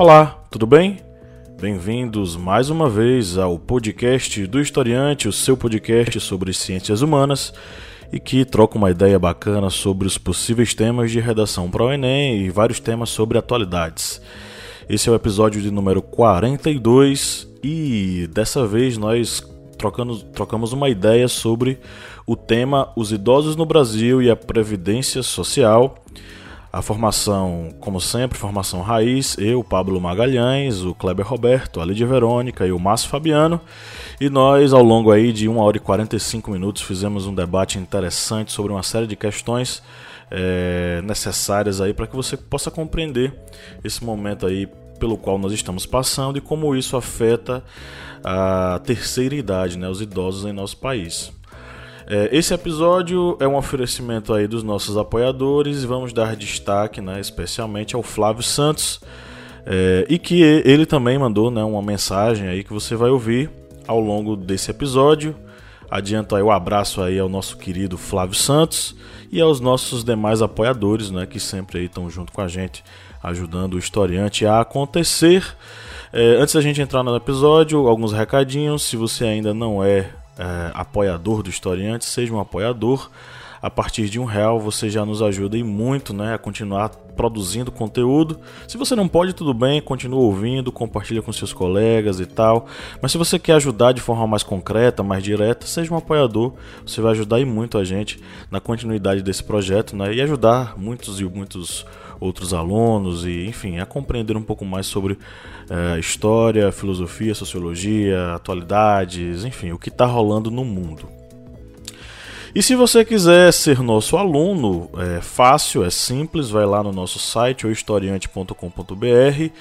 Olá, tudo bem? Bem-vindos mais uma vez ao podcast do Historiante, o seu podcast sobre ciências humanas e que troca uma ideia bacana sobre os possíveis temas de redação para o Enem e vários temas sobre atualidades. Esse é o episódio de número 42 e dessa vez nós trocamos, trocamos uma ideia sobre o tema Os idosos no Brasil e a Previdência Social. A formação, como sempre, formação raiz, eu, Pablo Magalhães, o Kleber Roberto, a Lídia Verônica e o Márcio Fabiano. E nós, ao longo aí de 1 hora e 45 minutos, fizemos um debate interessante sobre uma série de questões é, necessárias aí para que você possa compreender esse momento aí pelo qual nós estamos passando e como isso afeta a terceira idade, né, os idosos em nosso país. É, esse episódio é um oferecimento aí dos nossos apoiadores e vamos dar destaque, né, especialmente ao Flávio Santos, é, e que ele também mandou né, uma mensagem aí que você vai ouvir ao longo desse episódio. Adianto aí o abraço aí ao nosso querido Flávio Santos e aos nossos demais apoiadores, né, que sempre aí estão junto com a gente, ajudando o historiante a acontecer. É, antes da gente entrar no episódio, alguns recadinhos. Se você ainda não é é, apoiador do Historiante, seja um apoiador. A partir de um real você já nos ajuda e muito né, a continuar produzindo conteúdo. Se você não pode, tudo bem, continua ouvindo, compartilha com seus colegas e tal. Mas se você quer ajudar de forma mais concreta, mais direta, seja um apoiador. Você vai ajudar e muito a gente na continuidade desse projeto né, e ajudar muitos e muitos outros alunos e, enfim, a compreender um pouco mais sobre uh, história, filosofia, sociologia, atualidades, enfim, o que está rolando no mundo. E se você quiser ser nosso aluno, é fácil, é simples, vai lá no nosso site, historiante.com.br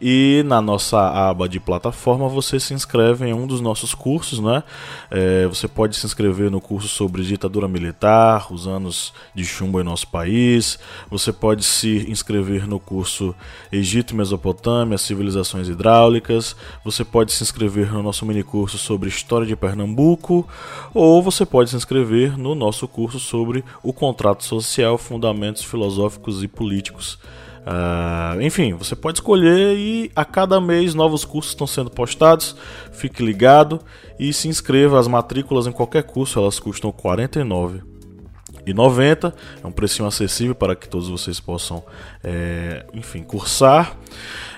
e na nossa aba de plataforma você se inscreve em um dos nossos cursos, né? É, você pode se inscrever no curso sobre ditadura militar, os anos de chumbo em nosso país. Você pode se inscrever no curso Egito e Mesopotâmia, civilizações hidráulicas. Você pode se inscrever no nosso mini curso sobre história de Pernambuco, ou você pode se inscrever no nosso curso sobre o contrato social, fundamentos filosóficos e políticos Uh, enfim, você pode escolher e a cada mês novos cursos estão sendo postados. Fique ligado e se inscreva. As matrículas em qualquer curso elas custam R$ 49,90. É um precinho acessível para que todos vocês possam, é, enfim, cursar.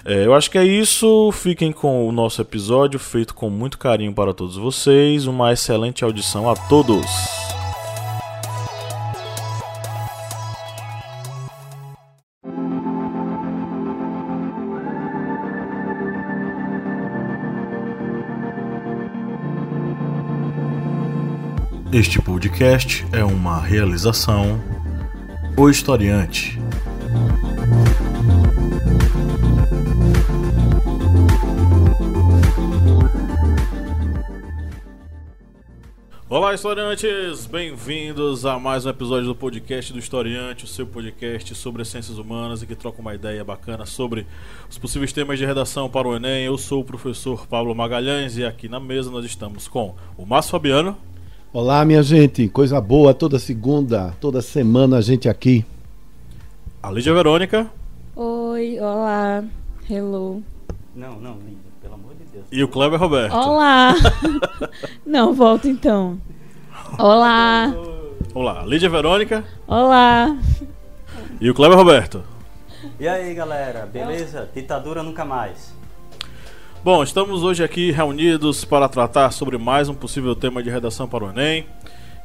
É, eu acho que é isso. Fiquem com o nosso episódio feito com muito carinho para todos vocês. Uma excelente audição a todos. Este podcast é uma realização O Historiante. Olá, historiantes! Bem-vindos a mais um episódio do podcast do Historiante, o seu podcast sobre as ciências humanas e que troca uma ideia bacana sobre os possíveis temas de redação para o Enem. Eu sou o professor Pablo Magalhães e aqui na mesa nós estamos com o Márcio Fabiano. Olá, minha gente, coisa boa toda segunda, toda semana a gente aqui. A Lídia Verônica. Oi, olá, hello. Não, não, Lídia, pelo amor de Deus. E o Kleber Roberto. Olá. não, volta então. Olá. Olá, Lídia Verônica. Olá. E o Kleber Roberto. E aí, galera, beleza? Ditadura nunca mais. Bom, estamos hoje aqui reunidos para tratar sobre mais um possível tema de redação para o Enem.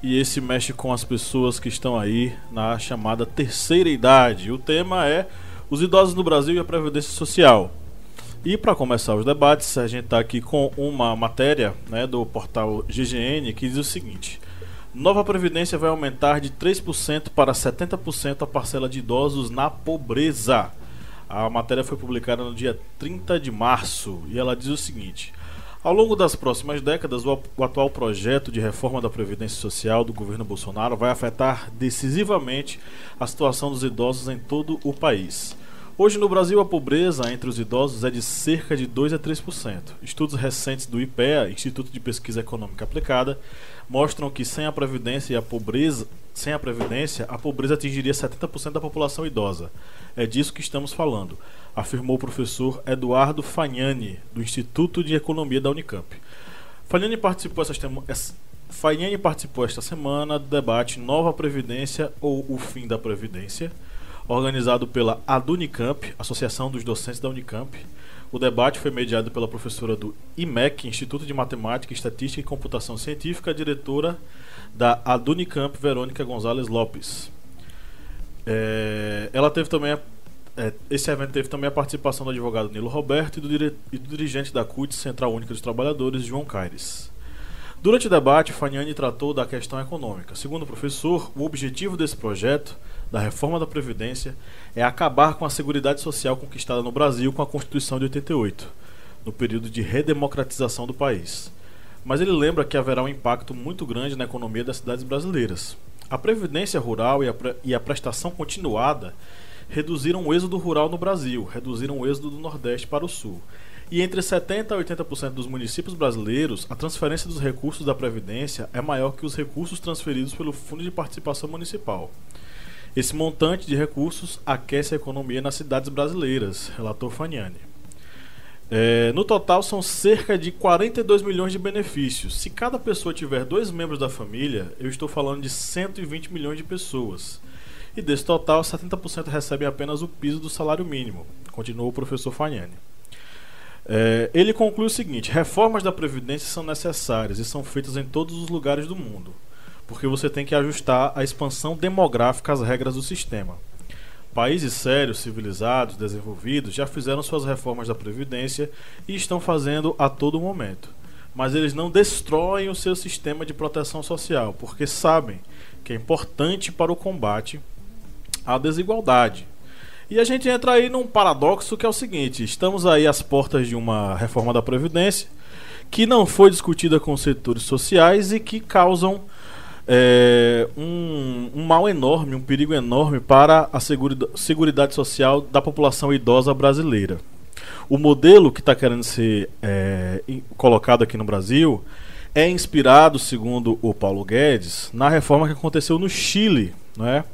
E esse mexe com as pessoas que estão aí na chamada terceira idade. O tema é os idosos no Brasil e a Previdência Social. E para começar os debates, a gente está aqui com uma matéria né, do portal GGN que diz o seguinte: Nova Previdência vai aumentar de 3% para 70% a parcela de idosos na pobreza. A matéria foi publicada no dia 30 de março e ela diz o seguinte: Ao longo das próximas décadas, o, atual projeto de reforma da Previdência Social do governo Bolsonaro vai afetar decisivamente a situação dos idosos em todo o país. Hoje no Brasil a pobreza entre os idosos é de cerca de 2 a 3%. Estudos recentes do IPEA, Instituto de Pesquisa Econômica Aplicada, mostram que sem a previdência e a pobreza, sem a previdência, a pobreza atingiria 70% da população idosa. É disso que estamos falando, afirmou o professor Eduardo Fagnani, do Instituto de Economia da Unicamp. Fagnani participou essa, Fagnani participou esta semana do debate Nova Previdência ou o Fim da Previdência, organizado pela ADUNICAMP, Associação dos Docentes da Unicamp. O debate foi mediado pela professora do IMEC, Instituto de Matemática, Estatística e Computação Científica, diretora da ADUNICAMP, Verônica Gonzalez Lopes. É, ela teve também a, é, esse evento teve também a participação do advogado Nilo Roberto e do, dire, e do dirigente da CUT, Central Única dos Trabalhadores, João Caires. Durante o debate, Faniani tratou da questão econômica. Segundo o professor, o objetivo desse projeto da reforma da Previdência é acabar com a Seguridade Social conquistada no Brasil com a Constituição de 88, no período de redemocratização do país. Mas ele lembra que haverá um impacto muito grande na economia das cidades brasileiras. A Previdência Rural e a, pre e a prestação continuada reduziram o êxodo rural no Brasil, reduziram o êxodo do Nordeste para o Sul. E entre 70% a 80% dos municípios brasileiros, a transferência dos recursos da Previdência é maior que os recursos transferidos pelo Fundo de Participação Municipal. Esse montante de recursos aquece a economia nas cidades brasileiras, relatou Faniani. É, no total, são cerca de 42 milhões de benefícios. Se cada pessoa tiver dois membros da família, eu estou falando de 120 milhões de pessoas. E desse total, 70% recebem apenas o piso do salário mínimo, continuou o professor Faniani. É, ele conclui o seguinte: reformas da Previdência são necessárias e são feitas em todos os lugares do mundo porque você tem que ajustar a expansão demográfica às regras do sistema. Países sérios, civilizados, desenvolvidos já fizeram suas reformas da Previdência e estão fazendo a todo momento. Mas eles não destroem o seu sistema de proteção social, porque sabem que é importante para o combate à desigualdade. E a gente entra aí num paradoxo que é o seguinte: estamos aí às portas de uma reforma da Previdência que não foi discutida com os setores sociais e que causam é, um, um, mal enorme, um perigo enorme para a seguridade social da população idosa brasileira. O modelo que está querendo ser é, colocado aqui no Brasil é inspirado, segundo o Paulo Guedes, na reforma que aconteceu no Chile, né?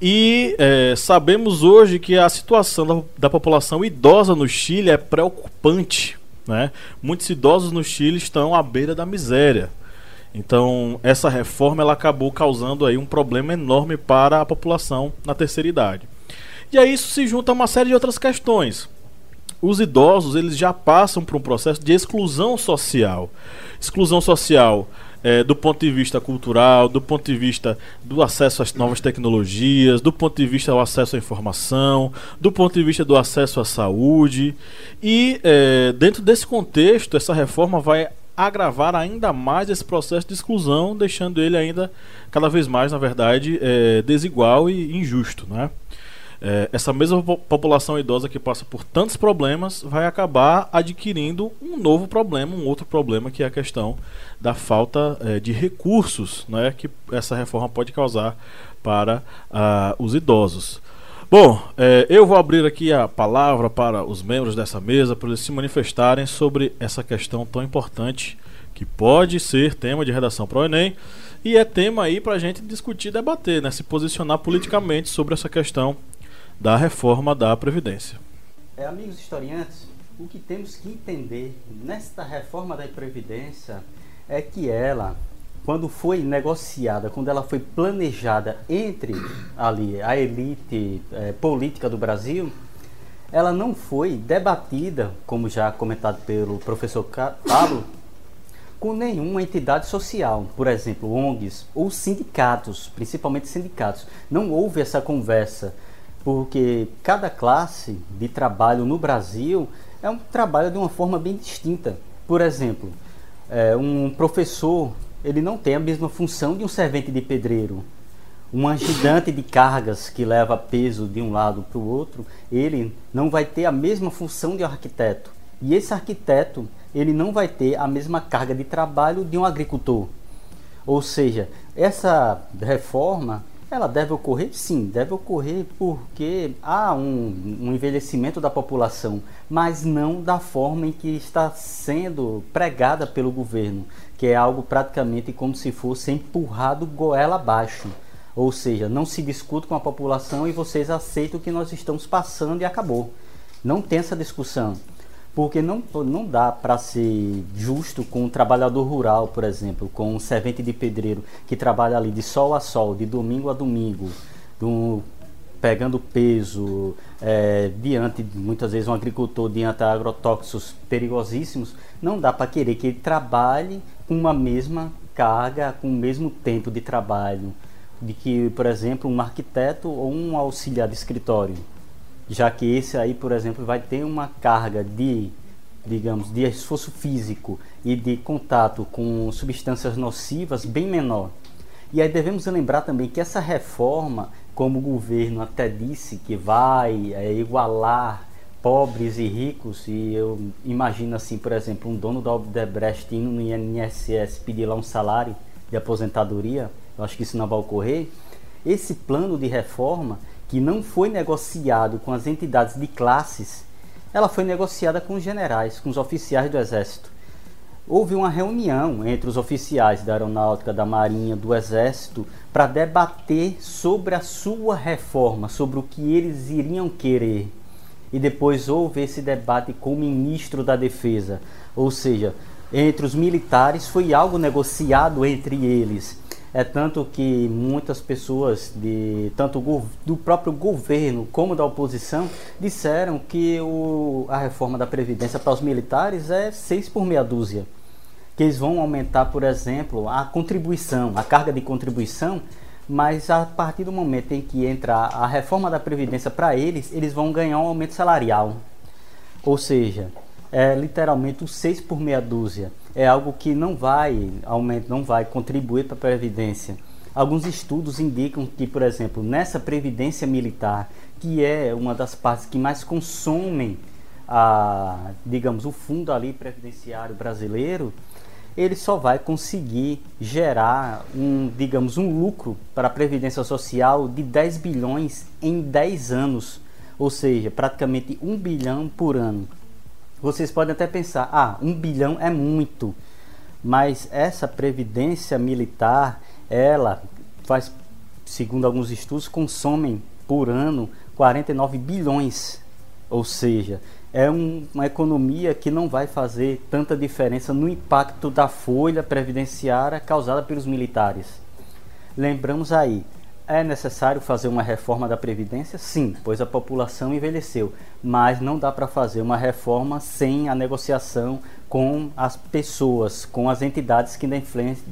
E é, sabemos hoje que a situação da, da, população idosa no Chile é preocupante. Né? Muitos idosos no Chile estão à beira da miséria. Então, essa reforma ela acabou causando aí um problema enorme para a população na terceira idade. E aí isso se junta a uma série de outras questões. Os idosos, eles já passam por um processo de exclusão social. Exclusão social é, do ponto de vista cultural, do ponto de vista do acesso às novas tecnologias, do ponto de vista do acesso à informação, do ponto de vista do acesso à saúde. E é, dentro desse contexto, essa reforma vai agravar ainda mais esse processo de exclusão, deixando ele ainda cada vez mais, na verdade, é, desigual e injusto. Né? É, essa mesma população idosa que passa por tantos problemas vai acabar adquirindo um novo problema, um outro problema, que é a questão da falta é, de recursos né, que essa reforma pode causar para uh, os idosos. Bom, é, eu vou abrir aqui a palavra para os membros dessa mesa para eles se manifestarem sobre essa questão tão importante que pode ser tema de redação para o Enem e é tema aí para a gente discutir, debater, né, se posicionar politicamente sobre essa questão da reforma da Previdência. É, amigos historiantes, o que temos que entender nesta reforma da Previdência é que ela quando foi negociada, quando ela foi planejada entre ali a elite é, política do Brasil, ela não foi debatida, como já comentado pelo professor Pablo, com nenhuma entidade social, por exemplo, ONGs ou sindicatos, principalmente sindicatos. Não houve essa conversa, porque cada classe de trabalho no Brasil é um trabalho de uma forma bem distinta. Por exemplo, é, um professor ele não tem a mesma função de um servente de pedreiro. Um ajudante de cargas que leva peso de um lado para o outro, ele não vai ter a mesma função de um arquiteto. E esse arquiteto, ele não vai ter a mesma carga de trabalho de um agricultor. Ou seja, essa reforma, Ela deve ocorrer? Sim, deve ocorrer porque há um, um, envelhecimento da população, mas não da forma em que está sendo pregada pelo governo, que é algo praticamente como se fosse empurrado goela abaixo. Ou seja, não se discute com a população e vocês aceitam o que nós estamos passando e acabou. Não tem essa discussão porque não, não dá para ser justo com um trabalhador rural, por exemplo, com um servente de pedreiro que trabalha ali de sol a sol, de domingo a domingo, do, pegando peso, é, diante, muitas vezes, um agricultor diante de agrotóxicos perigosíssimos, não dá para querer que ele trabalhe com uma mesma carga, com o mesmo tempo de trabalho, de que, por exemplo, um arquiteto ou um auxiliar de escritório já que esse aí, por exemplo, vai ter uma carga de, digamos, de esforço físico e de contato com substâncias nocivas bem menor. E aí devemos lembrar também que essa reforma, como o governo até disse que vai é, igualar pobres e ricos, e eu imagino assim, por exemplo, um dono da Odebrecht indo no INSS pedir lá um salário de aposentadoria, eu acho que isso não vai ocorrer. Esse plano de reforma que não foi negociado com as entidades de classes, ela foi negociada com os generais, com os oficiais do Exército. Houve uma reunião entre os oficiais da Aeronáutica, da Marinha, do Exército, para debater sobre a sua reforma, sobre o que eles iriam querer. E depois houve esse debate com o ministro da Defesa, ou seja, entre os militares foi algo negociado entre eles. É tanto que muitas pessoas, de tanto do próprio governo como da oposição, disseram que o, a reforma da Previdência para os militares é seis por meia dúzia. Que eles vão aumentar, por exemplo, a contribuição, a carga de contribuição, mas a partir do momento em que entra a reforma da Previdência para eles, eles vão ganhar um aumento salarial. Ou seja, é literalmente o seis por meia dúzia é algo que não vai aumentar, não vai contribuir para a previdência. Alguns estudos indicam que, por exemplo, nessa previdência militar, que é uma das partes que mais consomem a, digamos, o fundo ali previdenciário brasileiro, ele só vai conseguir gerar um, digamos, um lucro para a previdência social de 10 bilhões em 10 anos, ou seja, praticamente 1 bilhão por ano. Vocês podem até pensar, ah, um bilhão é muito, mas essa previdência militar, ela faz, segundo alguns estudos, consomem por ano 49 bilhões, ou seja, é um, uma economia que não vai fazer tanta diferença no impacto da folha previdenciária causada pelos militares. Lembramos aí, é necessário fazer uma reforma da Previdência? Sim, pois a população envelheceu. Mas não dá para fazer uma reforma sem a negociação com as pessoas, com as entidades que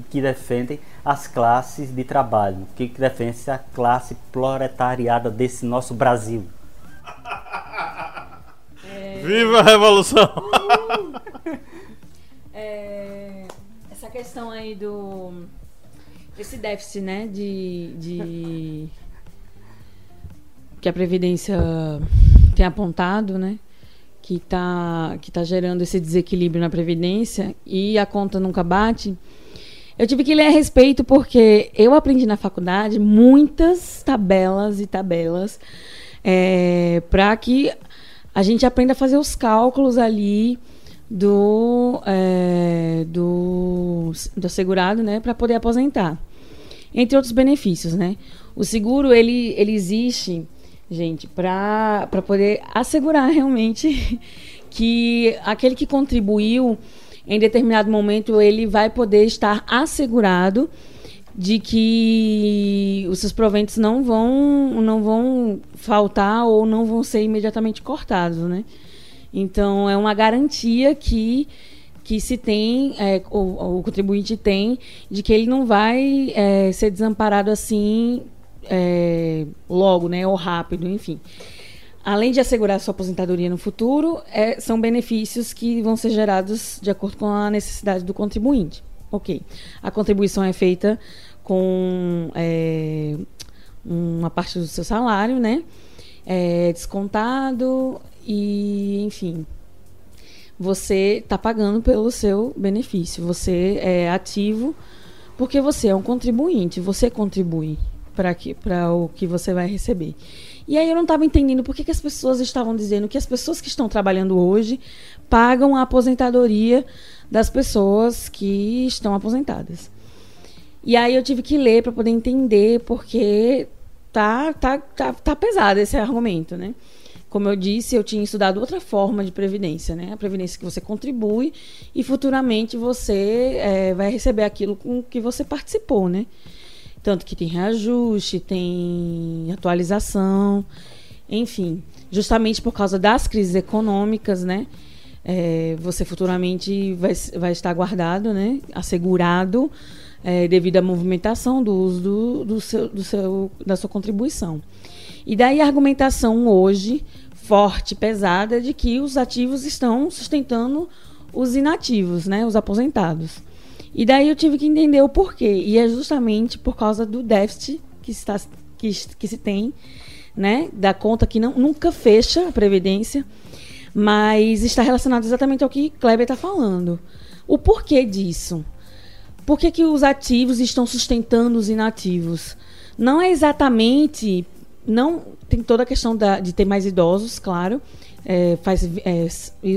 que defendem as classes de trabalho, que defendem a classe proletariada desse nosso Brasil. Viva a Revolução! É... Essa questão aí do esse déficit, né, de, de que a previdência tem apontado, né, que está que tá gerando esse desequilíbrio na previdência e a conta nunca bate. Eu tive que ler a respeito porque eu aprendi na faculdade muitas tabelas e tabelas é, para que a gente aprenda a fazer os cálculos ali do, é, do, do segurado, né, para poder aposentar. Entre outros benefícios, né? O seguro, ele, ele existe, gente, para poder assegurar realmente que aquele que contribuiu em determinado momento, ele vai poder estar assegurado de que os seus proventos não vão, não vão faltar ou não vão ser imediatamente cortados, né? Então, é uma garantia que, que se tem, é, o, o, contribuinte tem, de que ele não vai é, ser desamparado assim é, logo, né, ou rápido, enfim. Além de assegurar sua aposentadoria no futuro, é, são benefícios que vão ser gerados de acordo com a necessidade do contribuinte. Ok. A contribuição é feita com é, uma parte do seu salário, né? É descontado e, enfim, você está pagando pelo seu benefício. Você é ativo porque você é um contribuinte, você contribui. para o que você vai receber. E aí eu não estava entendendo por que, que as pessoas estavam dizendo que as pessoas que estão trabalhando hoje pagam a aposentadoria das pessoas que estão aposentadas. E aí eu tive que ler para poder entender porque tá, tá, tá, tá pesado esse argumento, né? Como eu disse, eu tinha estudado outra forma de previdência, né? A previdência que você contribui e futuramente você é, vai receber aquilo com que você participou, né? Tanto que tem reajuste, tem atualização, enfim, justamente por causa das crises econômicas, né? É, você futuramente vai, vai estar guardado, né? Assegurado é, devido à movimentação do uso do, do seu, do seu, da sua contribuição. E daí a argumentação hoje, forte, pesada, de que os ativos estão sustentando os inativos, né, os aposentados. E daí eu tive que entender o porquê. E é justamente por causa do déficit que, está, que, que se tem, né, da conta que não, nunca fecha a Previdência, mas está relacionado exatamente ao que Kleber está falando. O porquê disso? Por que, que os ativos estão sustentando os inativos? Não é exatamente. não Tem toda a questão da, de ter mais idosos, claro. É, faz, é,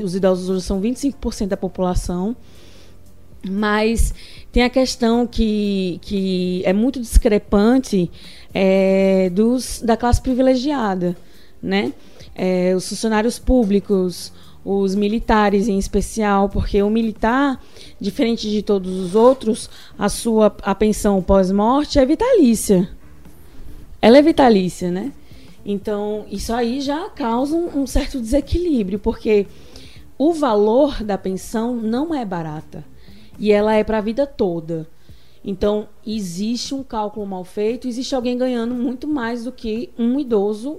os idosos hoje são 25% da população. Mas tem a questão que, que é muito discrepante é, dos, da classe privilegiada. Né? É, os funcionários públicos, os militares em especial, porque o militar, diferente de todos os outros, a sua a pensão pós-morte é vitalícia. Ela é vitalícia, né? Então, isso aí já causa um, um certo desequilíbrio, porque o valor da pensão não é barata e ela é para a vida toda. Então, existe um cálculo mal feito, existe alguém ganhando muito mais do que um idoso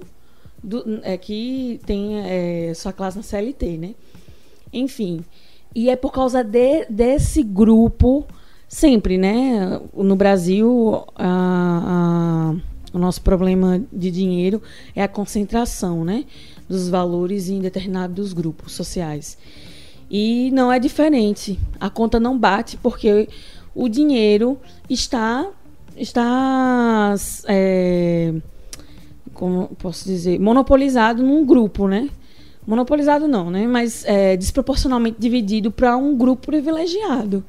do, é, que tem é, sua classe na CLT, né? Enfim. E é por causa de, desse grupo, sempre, né? No Brasil, a, a, o nosso problema de dinheiro é a concentração, né? Dos valores em determinados grupos sociais. E não é diferente. A conta não bate porque o dinheiro está está é, como posso dizer, monopolizado num grupo, né? Monopolizado não, né? Mas é, desproporcionalmente dividido para um grupo privilegiado.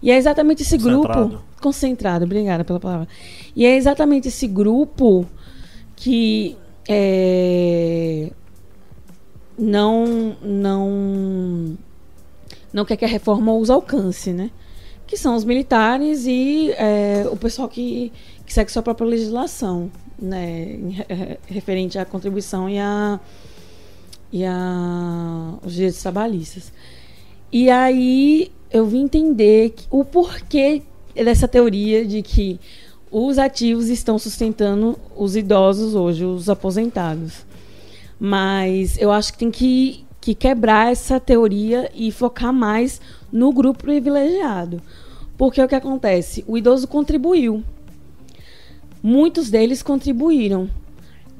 E é exatamente esse concentrado. grupo concentrado, obrigada pela palavra. E é exatamente esse grupo que é, não não não quer que a reforma os alcance, né? Que são os militares e é, o pessoal que, que segue sua própria legislação né, referente à contribuição e a, e a os direitos trabalhistas. E aí eu vim entender o porquê dessa teoria de que os ativos estão sustentando os idosos hoje, os aposentados. Mas eu acho que tem que, que quebrar essa teoria e focar mais no grupo privilegiado. Porque o que acontece? O idoso contribuiu muitos deles contribuíram,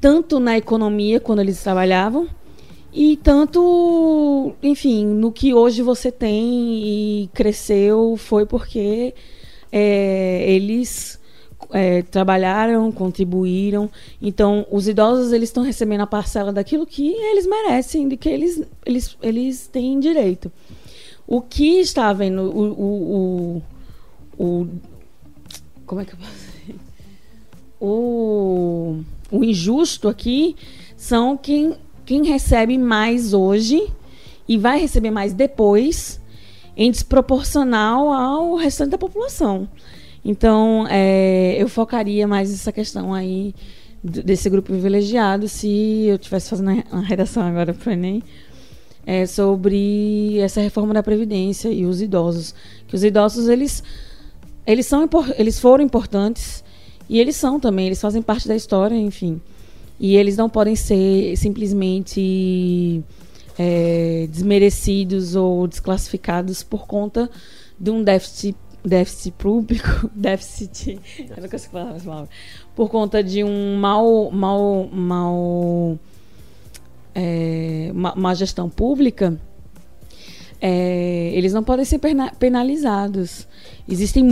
tanto na economia quando eles trabalhavam, e tanto, enfim, no que hoje você tem e cresceu foi porque é, eles é, trabalharam, contribuíram. Então, os idosos eles estão recebendo a parcela daquilo que eles merecem, de que eles, eles, eles têm direito. O que está havendo, o, o, o, o como é que eu posso o, o injusto aqui são quem, quem recebe mais hoje e vai receber mais depois, em desproporcional ao restante da população. Então, é, eu focaria mais essa questão aí desse grupo privilegiado, se eu estivesse fazendo a redação agora para o Enem, é, sobre essa reforma da Previdência e os idosos. Que os idosos, eles, eles, são, eles foram importantes, e eles são também, eles fazem parte da história, enfim. E eles não podem ser simplesmente é, desmerecidos ou desclassificados por conta de um déficit déficit público, déficit, eu não consigo falar mais palavra, por conta de um mal, mal, mal, é, má gestão pública, é, eles não podem ser penalizados. Existem,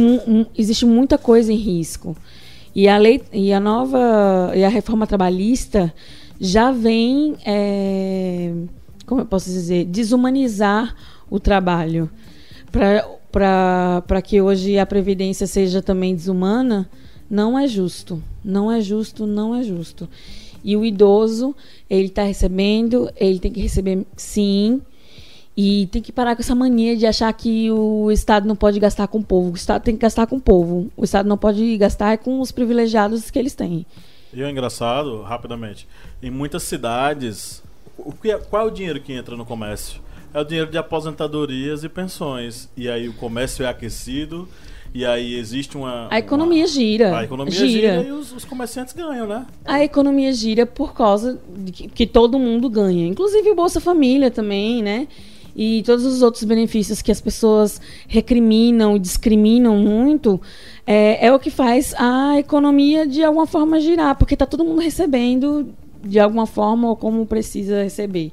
existe muita coisa em risco. E a lei e a nova e a reforma trabalhista já vem, é, como eu posso dizer, desumanizar o trabalho para que hoje a previdência seja também desumana. Não é justo, não é justo, não é justo. E o idoso, ele está recebendo, ele tem que receber sim, e tem que parar com essa mania de achar que o Estado não pode gastar com o povo. O Estado tem que gastar com o povo. O Estado não pode gastar com os privilegiados que eles têm. E é engraçado, rapidamente, em muitas cidades, o que é, qual é o dinheiro que entra no comércio? É o dinheiro de aposentadorias e pensões. E aí o comércio é aquecido e aí existe uma. A economia uma, gira. A economia gira, gira e os, os, comerciantes ganham, né? A economia gira por causa de que, que, todo mundo ganha. Inclusive o Bolsa Família também, né? E todos os outros benefícios que as pessoas recriminam e discriminam muito. É, é o que faz a economia de alguma forma girar, porque está todo mundo recebendo de alguma forma ou como precisa receber.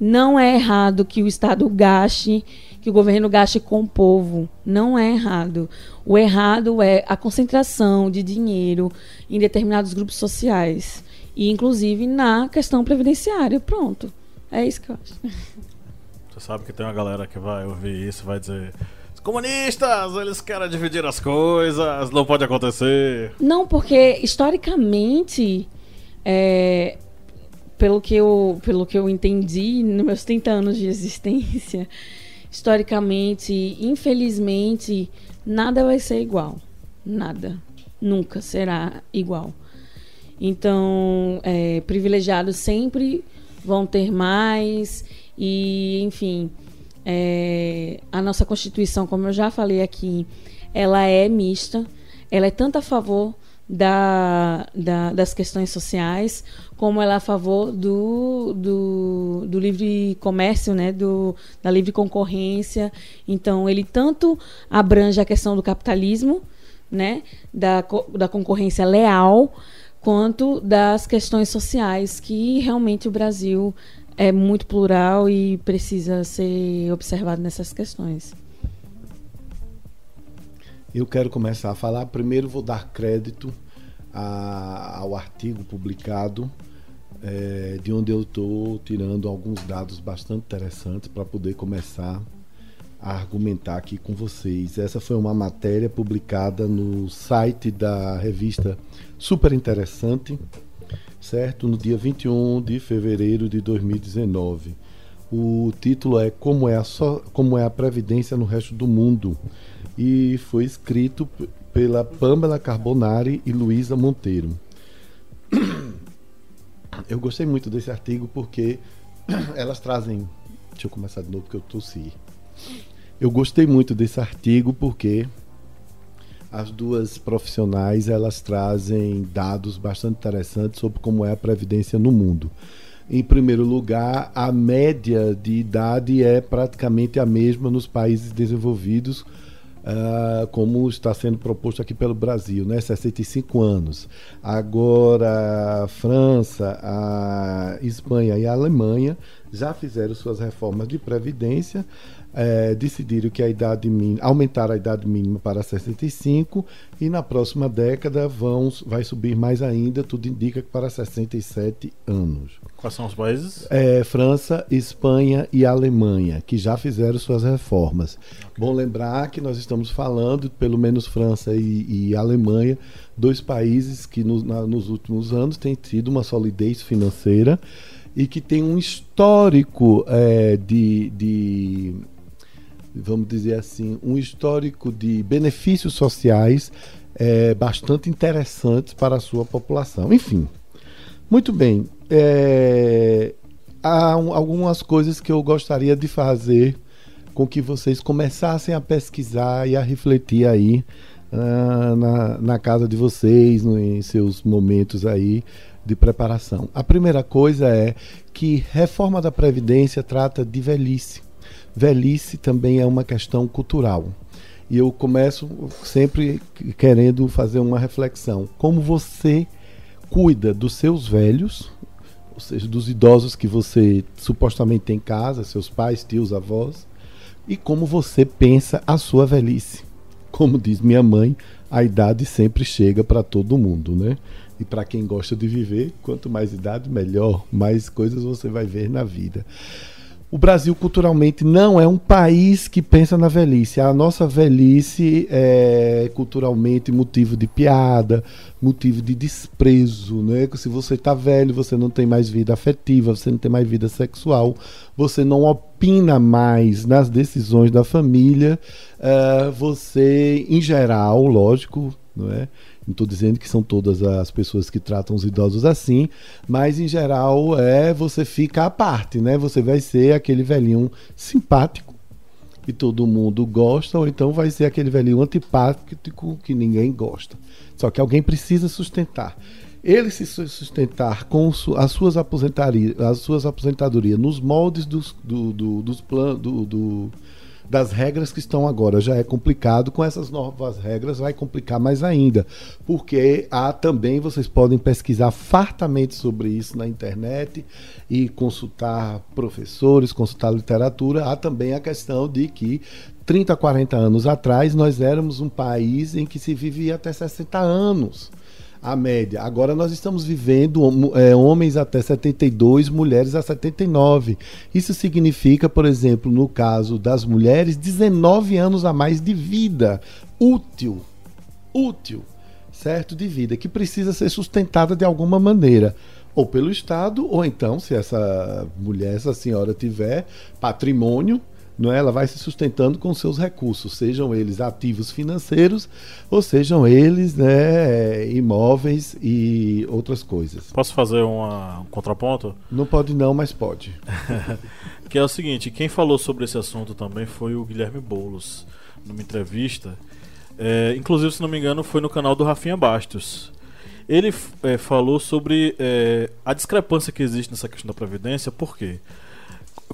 Não é errado que o Estado gaste que o governo gaste com o povo. Não é errado. O errado é a concentração de dinheiro em determinados grupos sociais. E, inclusive, na questão previdenciária. Pronto. É isso que eu acho. Você sabe que tem uma galera que vai ouvir isso vai dizer. Comunistas, eles querem dividir as coisas, não pode acontecer. Não, porque historicamente, é, pelo, que eu, pelo que eu entendi nos meus 30 anos de existência, historicamente, infelizmente, nada vai ser igual. Nada. Nunca será igual. Então, é, privilegiados sempre vão ter mais e, enfim, é, a nossa Constituição, como eu já falei aqui, ela é mista. Ela é tanto a favor da, da, das questões sociais, como ela é a favor do, do, do, livre comércio, né, do, da livre concorrência. Então, ele tanto abrange a questão do capitalismo, né, da, da concorrência leal, quanto das questões sociais, que realmente o Brasil é muito plural e precisa ser observado nessas questões. Eu quero começar a falar. Primeiro, vou dar crédito a, ao artigo publicado, é, de onde eu estou tirando alguns dados bastante interessantes para poder começar a argumentar aqui com vocês. Essa foi uma matéria publicada no site da revista Super Interessante, certo? No dia 21 de fevereiro de 2019. O título é Como é a, so Como é a Previdência no Resto do Mundo e foi escrito pela Pamela Carbonari e Luísa Monteiro. Eu gostei muito desse artigo porque elas trazem. Deixa eu começar de novo porque eu tossi. Eu gostei muito desse artigo porque as duas profissionais elas trazem dados bastante interessantes sobre como é a previdência no mundo. Em primeiro lugar, a média de idade é praticamente a mesma nos países desenvolvidos Uh, como está sendo proposto aqui pelo Brasil, né? 65 anos. Agora, a França, a Espanha e a Alemanha já fizeram suas reformas de previdência, é, decidiram que a idade mínima, aumentar a idade mínima para 65 e na próxima década vão, vai subir mais ainda, tudo indica que para 67 anos. Quais são os países? É, França, Espanha e Alemanha, que já fizeram suas reformas. Okay. Bom lembrar que nós estamos falando, pelo menos França e, e Alemanha, dois países que no, na, nos últimos anos têm tido uma solidez financeira e que tem um histórico é, de, de, vamos dizer assim, um histórico de benefícios sociais é, bastante interessantes para a sua população. Enfim, muito bem. É, há um, algumas coisas que eu gostaria de fazer com que vocês começassem a pesquisar e a refletir aí uh, na, na casa de vocês, no, em seus momentos aí de preparação. A primeira coisa é que reforma da Previdência trata de velhice. Velhice também é uma questão cultural. E eu começo sempre querendo fazer uma reflexão. Como você cuida dos seus velhos, ou seja, dos idosos que você supostamente tem em casa, seus pais, tios, avós, e como você pensa a sua velhice. como diz minha mãe, a idade sempre chega para todo mundo, né? E para quem gosta de viver, quanto mais idade, melhor, mais coisas você vai ver na vida. O Brasil culturalmente não é um país que pensa na velhice. A nossa velhice é culturalmente motivo de piada, motivo de desprezo, né? Se você está velho, você não tem mais vida afetiva, você não tem mais vida sexual, você não opina mais nas decisões da família, uh, você, em geral, lógico, não é? Não estou dizendo que são todas as pessoas que tratam os idosos assim, mas em geral é você fica à parte, né? Você vai ser aquele velhinho simpático que todo mundo gosta, ou então vai ser aquele velhinho antipático que ninguém gosta. Só que alguém precisa sustentar. Ele se sustentar com as suas aposentarias, as suas aposentadorias nos moldes dos, do, do, dos planos do, do das regras que estão agora. Já é complicado, com essas novas regras vai complicar mais ainda, porque há também, vocês podem pesquisar fartamente sobre isso na internet e consultar professores, consultar literatura. Há também a questão de que 30, 40 anos atrás nós éramos um país em que se vivia até 60 anos a média. Agora nós estamos vivendo é, homens até 72, mulheres a 79. Isso significa, por exemplo, no caso das mulheres, 19 anos a mais de vida útil. Útil, certo? De vida, que precisa ser sustentada de alguma maneira. Ou pelo Estado, ou então, se essa mulher, essa senhora tiver patrimônio, não é? ela vai se sustentando com seus recursos, sejam eles ativos financeiros ou sejam eles né, imóveis e outras coisas. Posso fazer uma, um contraponto? Não pode não, mas pode. que é o seguinte, quem falou sobre esse assunto também foi o Guilherme Boulos, numa entrevista. É, inclusive, se não me engano, foi no canal do Rafinha Bastos. Ele é, falou sobre é, a discrepância que existe nessa questão da Previdência, por quê? Porque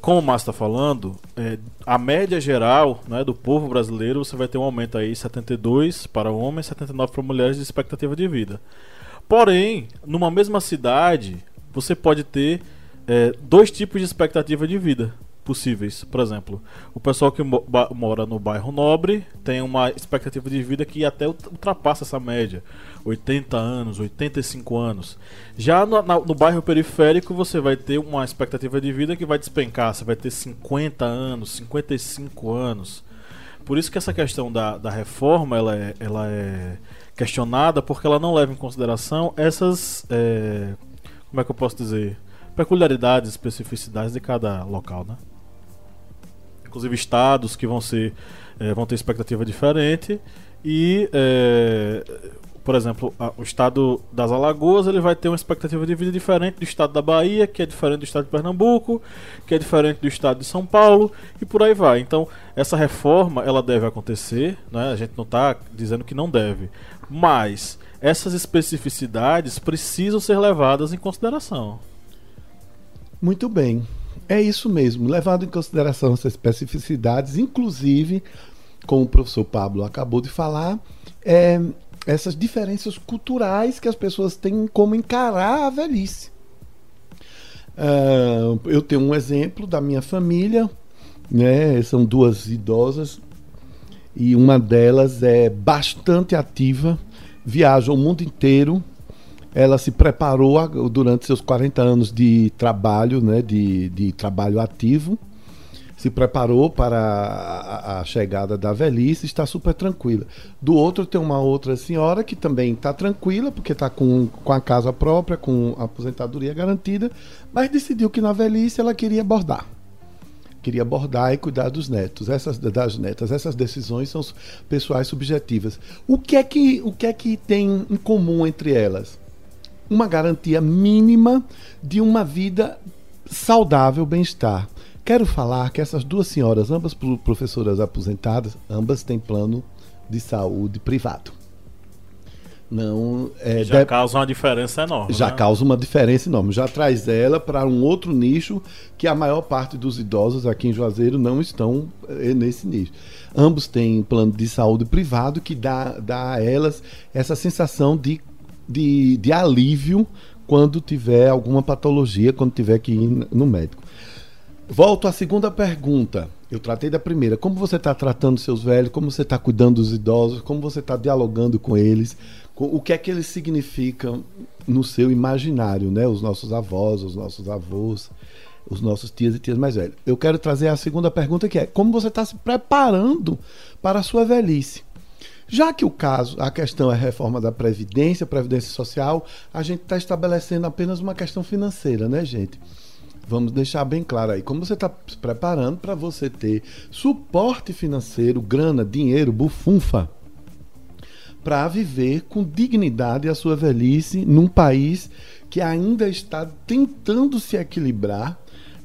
como o Márcio está falando, é, a média geral né, do povo brasileiro, você vai ter um aumento aí 72 para homens, 79 para mulheres de expectativa de vida. Porém, numa mesma cidade, você pode ter é, dois tipos de expectativa de vida possíveis. Por exemplo, o pessoal que mo mora no bairro nobre tem uma expectativa de vida que até ultrapassa essa média. 80 anos, 85 anos. Já no, na, no, bairro periférico você vai ter uma expectativa de vida que vai despencar, você vai ter 50 anos, 55 anos. Por isso que essa questão da, da reforma ela é, ela é questionada porque ela não leva em consideração essas. É, como é que eu posso dizer? Peculiaridades, especificidades de cada local, né? Inclusive estados que vão ser. É, vão ter expectativa diferente e é, por exemplo, a, o estado das Alagoas ele vai ter uma expectativa de vida diferente do estado da Bahia, que é diferente do estado de Pernambuco, que é diferente do estado de São Paulo e por aí vai. Então, essa reforma ela deve acontecer, né? a gente não está dizendo que não deve, mas essas especificidades precisam ser levadas em consideração. Muito bem. É isso mesmo, levado em consideração essas especificidades, inclusive, como o professor Pablo acabou de falar, é, essas diferenças culturais que as pessoas têm como encarar a velhice. Uh, eu tenho um exemplo da minha família, né? São duas idosas e uma delas é bastante ativa, viaja o mundo inteiro. Ela se preparou durante seus 40 anos de trabalho, né? De, de trabalho ativo se preparou para a, a, chegada da velhice, está super tranquila. Do outro tem uma outra senhora que também está tranquila, porque está com, com a casa própria, com a aposentadoria garantida, mas decidiu que na velhice ela queria bordar. Queria bordar e cuidar dos netos, essas das netas. Essas decisões são pessoais subjetivas. O que é que, o que, é que tem em comum entre elas? Uma garantia mínima de uma vida saudável, bem-estar Quero falar que essas duas senhoras, ambas professoras aposentadas, ambas têm plano de saúde privado. Não é, já de... causa uma diferença enorme. Já né? causa uma diferença enorme. Já traz ela para um outro nicho que a maior parte dos idosos aqui em Juazeiro não estão eh, nesse nicho. Ambos têm plano de saúde privado que dá, dá a elas essa sensação de, de, de alívio quando tiver alguma patologia, quando tiver que ir no médico. Volto à segunda pergunta. Eu tratei da primeira. Como você está tratando seus velhos, como você está cuidando dos idosos, como você está dialogando com eles, o que é que eles significam no seu imaginário, né? Os nossos avós, os nossos avós, os nossos tias e tias mais velhos. Eu quero trazer a segunda pergunta que é como você está se preparando para a sua velhice. Já que o caso, a questão é a reforma da Previdência, Previdência Social, a gente está estabelecendo apenas uma questão financeira, né, gente? Vamos deixar bem claro aí. Como você está se preparando para você ter suporte financeiro, grana, dinheiro, bufunfa, para viver com dignidade a sua velhice num país que ainda está tentando se equilibrar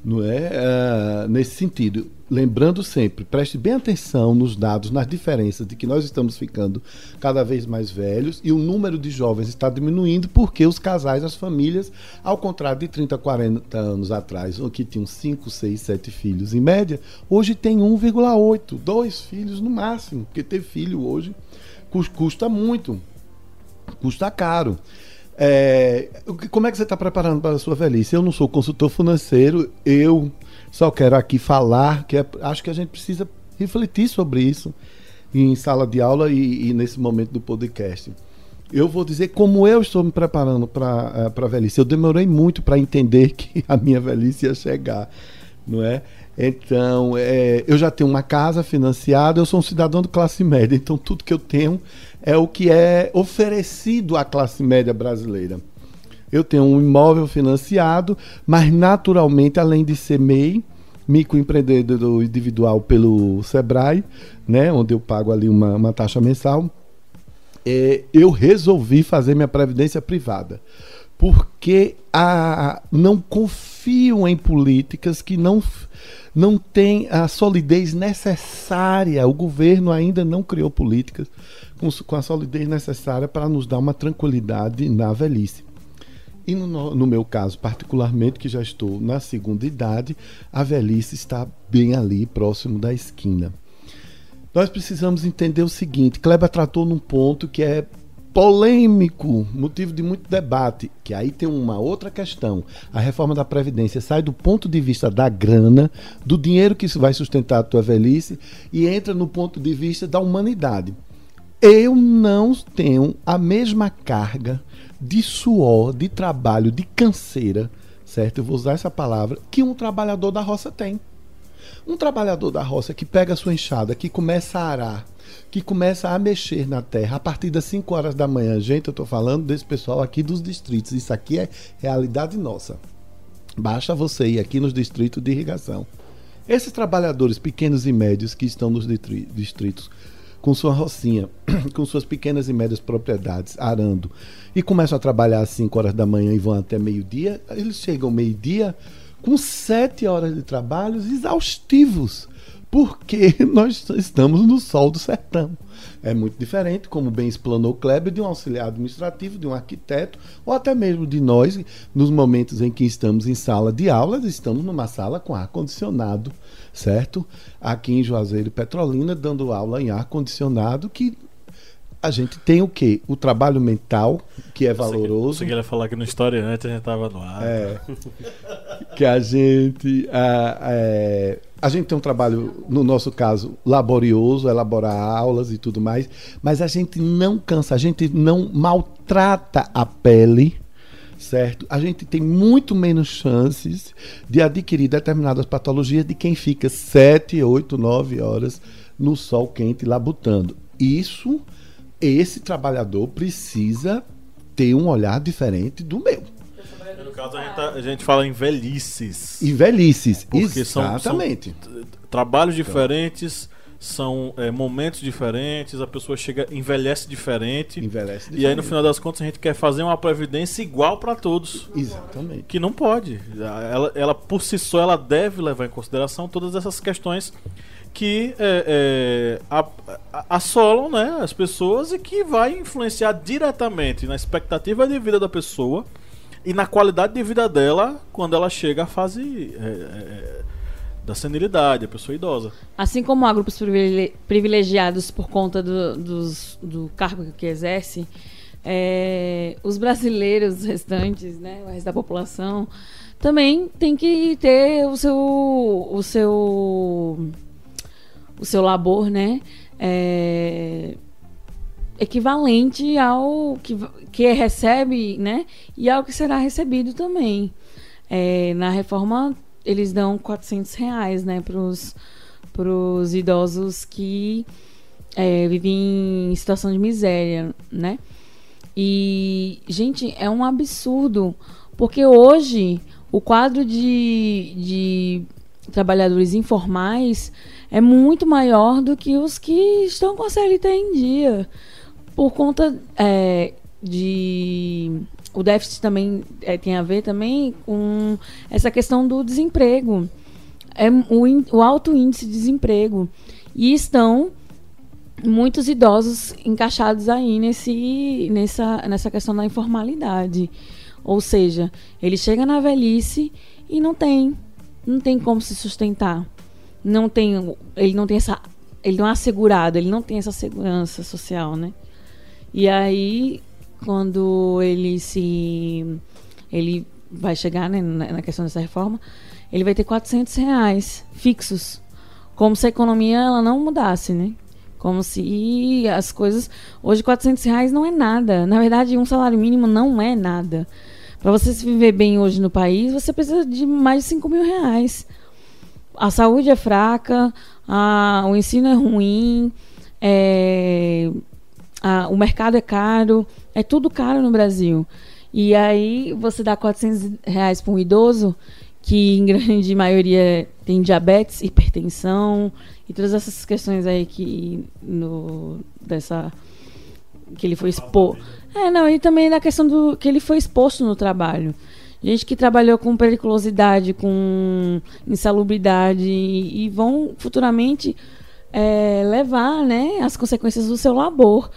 não é? Uh, nesse sentido. Lembrando sempre, preste bem atenção nos dados, nas diferenças de que nós estamos ficando cada vez mais velhos e o número de jovens está diminuindo porque os casais, as famílias, ao contrário de 30, 40 anos atrás, que tinham 5, 6, 7 filhos em média, hoje tem 1,8, dois filhos no máximo, porque ter filho hoje custa muito, custa caro. É, como é que você está preparando para a sua velhice? Eu não sou consultor financeiro, eu só quero aqui falar que é, acho que a gente precisa refletir sobre isso em sala de aula e, e nesse momento do podcast. Eu vou dizer como eu estou me preparando para uh, a velhice. Eu demorei muito para entender que a minha velhice ia chegar, não é? Então, é, eu já tenho uma casa financiada, eu sou um cidadão de classe média, então tudo que eu tenho é o que é oferecido à classe média brasileira. Eu tenho um imóvel financiado, mas naturalmente, além de ser MEI, microempreendedor individual pelo Sebrae, né, onde eu pago ali uma, uma taxa mensal, é, eu resolvi fazer minha previdência privada. Porque a, não confio em políticas que não, não têm a solidez necessária. O governo ainda não criou políticas com, com a solidez necessária para nos dar uma tranquilidade na velhice. E no, no, meu caso, particularmente, que já estou na segunda idade, a velhice está bem ali, próximo da esquina. Nós precisamos entender o seguinte: Kleber tratou num ponto que é polêmico, motivo de muito debate, que aí tem uma outra questão. A reforma da Previdência sai do ponto de vista da grana, do dinheiro que vai sustentar a tua velhice, e entra no ponto de vista da humanidade eu não tenho a mesma carga de suor, de trabalho, de canseira, certo? Eu vou usar essa palavra, que um trabalhador da roça tem. Um trabalhador da roça que pega a sua enxada, que começa a arar, que começa a mexer na terra a partir das 5 horas da manhã. Gente, eu estou falando desse pessoal aqui dos distritos. Isso aqui é realidade nossa. Basta você ir aqui nos distritos de irrigação. Esses trabalhadores pequenos e médios que estão nos distritos com sua rocinha, com suas pequenas e médias propriedades, arando, e começam a trabalhar às 5 horas da manhã e vão até meio-dia, eles chegam meio-dia com 7 horas de trabalhos exaustivos, porque nós estamos no sol do sertão. É muito diferente, como bem explanou Kleber, de um auxiliar administrativo, de um arquiteto, ou até mesmo de nós, nos momentos em que estamos em sala de aulas, estamos numa sala com ar-condicionado, certo? Aqui em Juazeiro e Petrolina, dando aula em ar-condicionado, que a gente tem o quê? O trabalho mental, que é valoroso. Você queria falar que no História antes a gente estava no ar. É. que a gente. A, é, a gente tem um trabalho, no nosso caso, laborioso, elaborar aulas e tudo mais, mas a gente não cansa, a gente não maltrata a pele, certo? A gente tem muito menos chances de adquirir determinadas patologias de quem fica 7, 8, 9 horas no sol quente labutando. Isso esse trabalhador precisa ter um olhar diferente do meu. Caso, a gente, tá, a gente fala em velhices. Em velhices, porque exatamente. São, são trabalhos diferentes, são é, momentos diferentes, a pessoa chega, envelhece diferente. Envelhece diferente. E aí, no final das contas, a gente quer fazer uma previdência igual para todos. Exatamente. Que não pode. Ela, ela, por si só, ela deve levar em consideração todas essas questões que é, é, assolam né, as pessoas e que vai influenciar diretamente na expectativa de vida da pessoa e na qualidade de vida dela quando ela chega à fase é, é da senilidade, a pessoa idosa. Assim como há grupos privilegiados por conta do, dos, do cargo que exerce, é, os brasileiros restantes, né, o resto da população, também tem que ter o seu, o seu o seu labor, né? Equivalente ao que, que recebe, né? E ao que será recebido também. É, na reforma, eles dão 400 reais, né? Para os idosos que é, vivem em situação de miséria, né? E, gente, é um absurdo, porque hoje o quadro de, de trabalhadores informais é muito maior do que os que estão com a CLT em dia. Por conta é, de. O déficit também é, tem a ver também com essa questão do desemprego. É o, o alto índice de desemprego. E estão muitos idosos encaixados aí nesse, nessa, nessa questão da informalidade. Ou seja, ele chega na velhice e não tem, não tem como se sustentar. Não tem, ele não tem essa, ele não é assegurado, ele não tem essa segurança social, né? E aí, quando ele se, ele vai chegar né, na questão dessa reforma, ele vai ter 400 reais fixos, como se a economia ela não mudasse, né? Como se as coisas. Hoje, 400 reais não é nada. Na verdade, um salário mínimo não é nada. Para você se viver bem hoje no país, você precisa de mais de 5 mil reais. A saúde é fraca, a, o ensino é ruim, é, a, o mercado é caro, é tudo caro no Brasil. E aí você dá 400 reais para um idoso que em grande maioria tem diabetes, hipertensão e todas essas questões aí que no dessa que ele foi exposto. É, não, e também na questão do que ele foi exposto no trabalho. Gente que trabalhou com periculosidade, com insalubridade e vão futuramente é, levar né, as consequências do seu labor.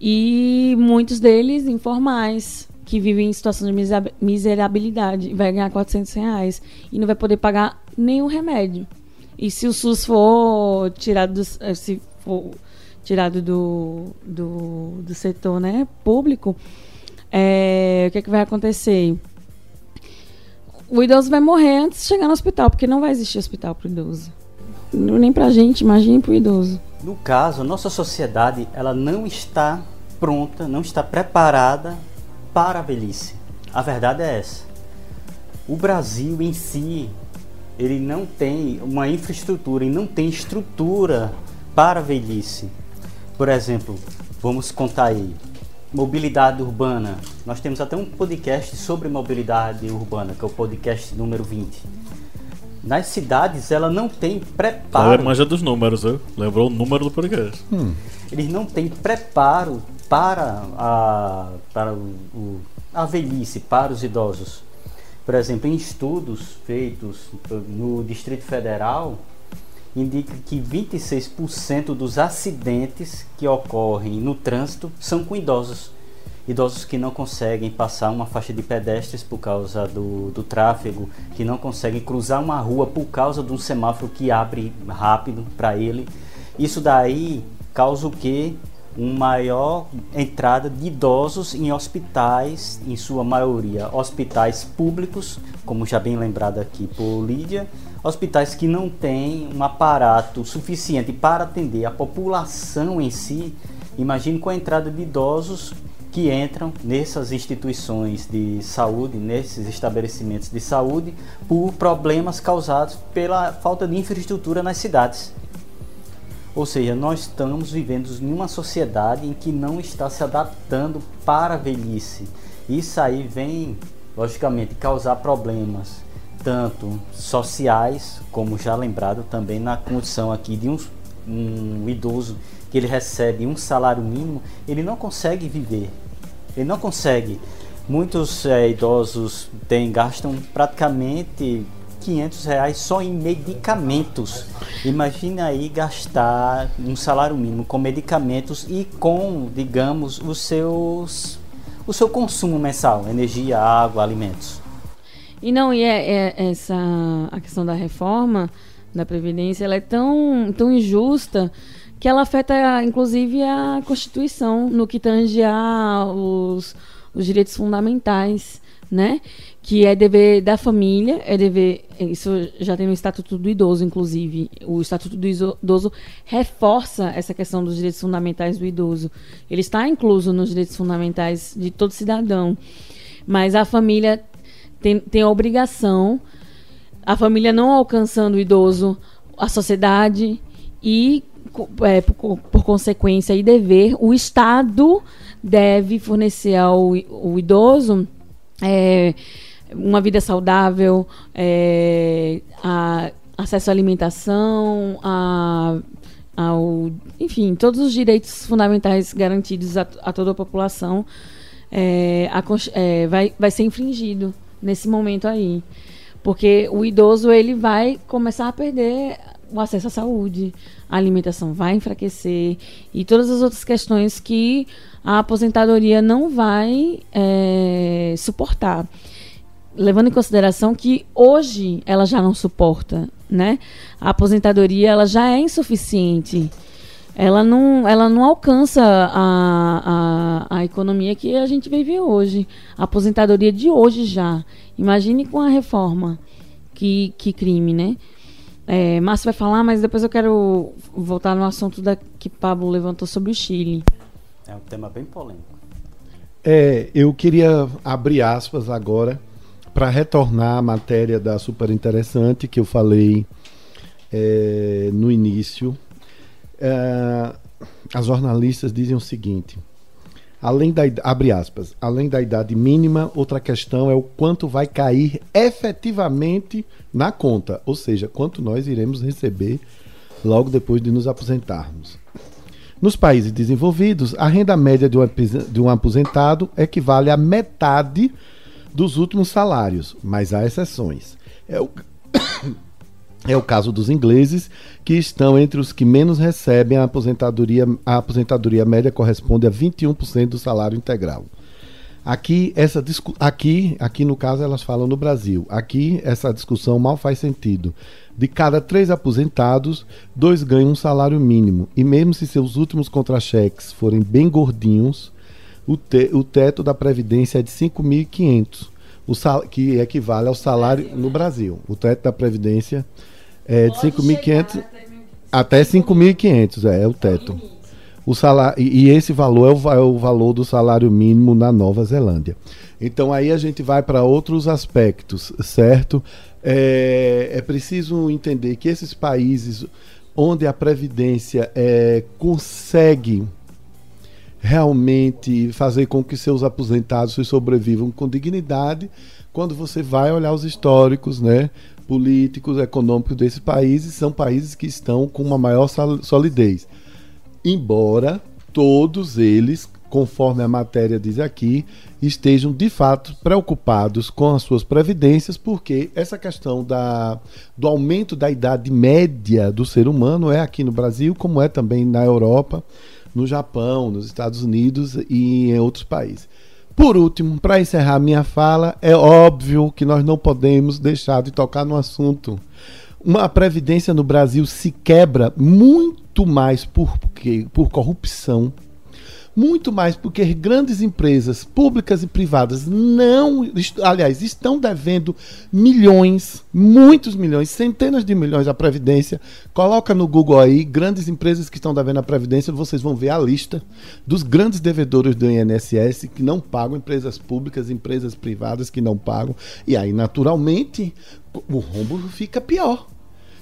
E muitos deles informais, que vivem em situação de miserabilidade, vai ganhar 400 reais e não vai poder pagar nenhum remédio. E se o SUS for tirado do, eh, se for tirado do, do, do setor né, público, é, o que, é que vai acontecer? O idoso vai morrer antes de chegar no hospital, porque não vai existir hospital para o idoso. Nem para a gente, imagine para o idoso. No caso, a nossa sociedade ela não está pronta, não está preparada para a velhice. A verdade é essa. O Brasil em si ele não tem uma infraestrutura e não tem estrutura para a velhice. Por exemplo, vamos contar aí, mobilidade urbana. Nós temos até um podcast sobre mobilidade urbana, que é o podcast número 20. Nas cidades, ela não tem preparo. Ela manja dos números, eu lembrou o número do podcast. Hum. Eles não têm preparo para a, para o, o, a velhice, para os idosos. Por exemplo, em estudos feitos no Distrito Federal, indica que 26% dos acidentes que ocorrem no trânsito são com idosos. Idosos que não conseguem passar uma faixa de pedestres por causa do, do tráfego, que não conseguem cruzar uma rua por causa de um semáforo que abre rápido para ele. Isso daí causa o que? uma maior entrada de idosos em hospitais, em sua maioria hospitais públicos, como já bem lembrado aqui por Lídia, hospitais que não têm um aparato suficiente para atender a população em si. Imagine com a entrada de idosos que entram nessas instituições de saúde, nesses estabelecimentos de saúde, por problemas causados pela falta de infraestrutura nas cidades. Ou seja, nós estamos vivendo em uma sociedade em que não está se adaptando para a velhice. Isso aí vem, logicamente, causar problemas, tanto sociais, como já lembrado também na condição aqui de um, um idoso que ele recebe um salário mínimo, ele não consegue viver. Ele não consegue. Muitos é, idosos têm, gastam praticamente 500 reais só em medicamentos. Imagina aí gastar um salário mínimo com medicamentos e com, digamos, os seus o seu consumo mensal, energia, água, alimentos. E não, e é, é, essa a questão da reforma da previdência, ela é tão tão injusta que ela afeta inclusive a Constituição no que tange a os os direitos fundamentais, né? Que é dever da família, é dever. Isso já tem no Estatuto do Idoso, inclusive. O Estatuto do Idoso reforça essa questão dos direitos fundamentais do idoso. Ele está incluso nos direitos fundamentais de todo cidadão. Mas a família tem, tem a obrigação, a família não alcançando o idoso, a sociedade e, é, por, por, consequência e dever, o Estado deve fornecer ao, ao idoso. É, uma vida saudável, é, a, acesso à alimentação, a, ao, enfim, todos os direitos fundamentais garantidos a, a toda a população é, a, é, vai, vai ser infringido nesse momento aí. Porque o idoso ele vai começar a perder o acesso à saúde, a alimentação vai enfraquecer e todas as outras questões que a aposentadoria não vai é, suportar levando em consideração que hoje ela já não suporta, né? A aposentadoria ela já é insuficiente. Ela não, ela não alcança a, a, a economia que a gente vive hoje. A aposentadoria de hoje já. Imagine com a reforma. Que, que crime, né? É, Márcio vai falar, mas depois eu quero voltar no assunto da, que Pablo levantou sobre o Chile. É um tema bem polêmico. É, eu queria abrir aspas agora para retornar à matéria da super interessante que eu falei é, no início, é, as jornalistas dizem o seguinte: além da abre aspas, além da idade mínima, outra questão é o quanto vai cair efetivamente na conta, ou seja, quanto nós iremos receber logo depois de nos aposentarmos. Nos países desenvolvidos, a renda média de um, aposentado equivale a metade dos últimos salários, mas há exceções. É o, é o caso dos ingleses, que estão entre os que menos recebem a aposentadoria. A aposentadoria média corresponde a 21% do salário integral. Aqui, essa aqui, aqui no caso elas falam no Brasil. Aqui essa discussão mal faz sentido. De cada três aposentados, dois ganham um salário mínimo. E mesmo se seus últimos contra-cheques forem bem gordinhos, o, te, o teto da Previdência é de 5.500, que equivale ao salário no Brasil. O teto da Previdência é de 5.500 até 5.500, é, é o teto. O salário, e esse valor é o, é o valor do salário mínimo na Nova Zelândia. Então aí a gente vai para outros aspectos, certo? É, é, preciso entender que esses países onde a Previdência é, consegue realmente fazer com que seus aposentados sobrevivam com dignidade quando você vai olhar os históricos, né? Políticos, econômicos desses países, são países que estão com uma maior solidez. Embora todos eles, conforme a matéria diz aqui, estejam de fato preocupados com as suas previdências, porque essa questão da, do aumento da idade média do ser humano é aqui no Brasil, como é também na Europa no Japão, nos Estados Unidos e em outros países. Por último, para encerrar minha fala, é óbvio que nós não podemos deixar de tocar no assunto. Uma previdência no Brasil se quebra muito mais por, por corrupção muito mais porque grandes empresas públicas e privadas não, aliás, estão devendo milhões, muitos milhões, centenas de milhões à Previdência. Coloca no Google aí, grandes empresas que estão devendo à Previdência, vocês vão ver a lista dos grandes devedores do INSS que não pagam, empresas públicas, empresas privadas que não pagam. E aí, naturalmente, o rombo fica pior.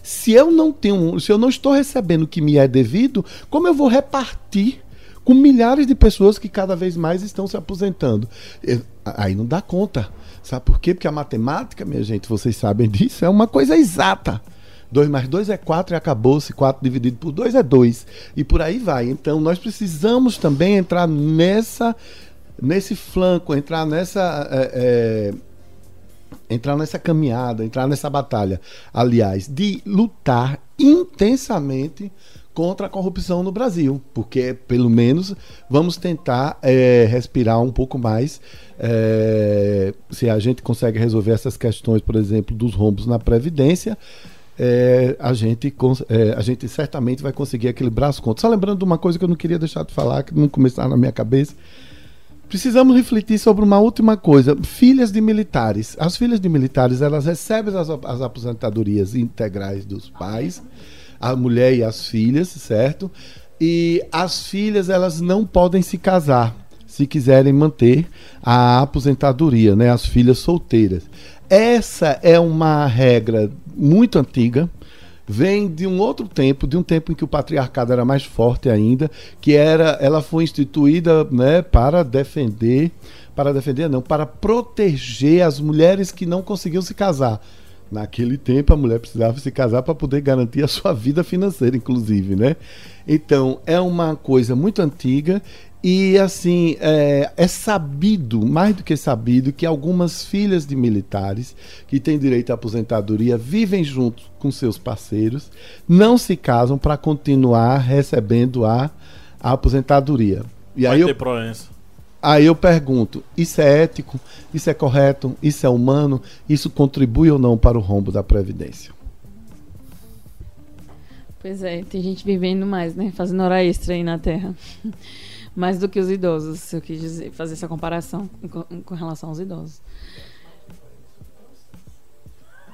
Se eu não tenho, se eu não estou recebendo o que me é devido, como eu vou repartir com milhares de pessoas que cada vez mais estão se aposentando. Aí não dá conta. Sabe por quê? Porque a matemática, minha gente, vocês sabem disso, é uma coisa exata. 2 mais 2 é 4 e acabou-se. 4 dividido por 2 é 2. E por aí vai. Então nós precisamos também entrar nessa nesse flanco, entrar nessa. É, é, entrar nessa caminhada, entrar nessa batalha. Aliás, de lutar intensamente contra a corrupção no Brasil, porque pelo menos vamos tentar é, respirar um pouco mais. É, se a gente consegue resolver essas questões, por exemplo, dos rombos na Previdência, é, a, gente, a gente certamente vai conseguir equilibrar as contas. Só lembrando de uma coisa que eu não queria deixar de falar, que não começar na minha cabeça. Precisamos refletir sobre uma última coisa. Filhas de militares. As filhas de militares, elas recebem as, as aposentadorias integrais dos pais, a mulher e as filhas, certo? E as filhas, elas não podem se casar se quiserem manter a aposentadoria, né? As filhas solteiras. Essa é uma regra muito antiga, vem de um outro tempo, de um tempo em que o patriarcado era mais forte ainda, que era, ela foi instituída, né, para defender, para defender não, para proteger as mulheres que não conseguiam se casar. Naquele tempo a mulher precisava se casar para poder garantir a sua vida financeira, inclusive, né? Então é uma coisa muito antiga e assim, é, é, sabido, mais do que sabido, que algumas filhas de militares que têm direito à aposentadoria vivem junto com seus parceiros, não se casam para continuar recebendo a, a aposentadoria. E Vai aí ter eu, proença. Aí eu pergunto: isso é ético? Isso é correto? Isso é humano? Isso contribui ou não para o rombo da Previdência? Pois é, tem gente vivendo mais, né? Fazendo hora extra aí na Terra mais do que os idosos, se eu quis dizer, fazer essa comparação com, com relação aos idosos.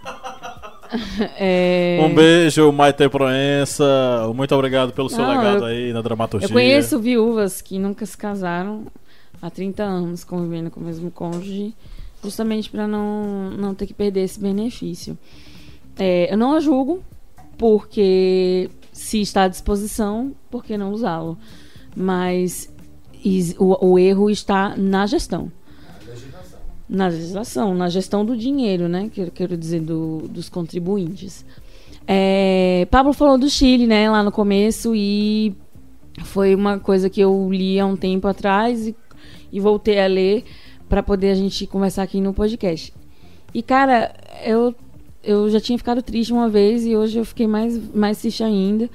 é... Um beijo, Maite Proença. Muito obrigado pelo seu Não, legado eu, aí na dramaturgia. Eu conheço viúvas que nunca se casaram há 30 anos convivendo com o mesmo cônjuge, justamente para não, não ter que perder esse benefício. É, eu não a julgo, porque se está à disposição, por que não usá-lo? Mas o, o erro está na gestão. Na legislação, na gestão do dinheiro, né? Quero, quero dizer, do, dos contribuintes. É, Pablo falou do Chile, né, lá no começo, e foi uma coisa que eu li há um tempo atrás e, e voltei a ler para poder a gente conversar aqui no podcast. E, cara, eu, eu já tinha ficado triste uma vez e hoje eu fiquei mais, mais triste ainda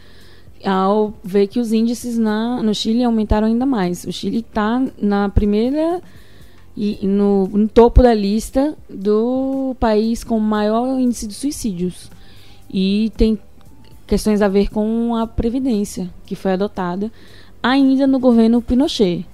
ao ver que os índices na, no Chile aumentaram ainda mais. O Chile está na primeira e no, no, topo da lista do país com maior índice de suicídios. E tem questões a ver com a previdência que foi adotada ainda no governo Pinochet.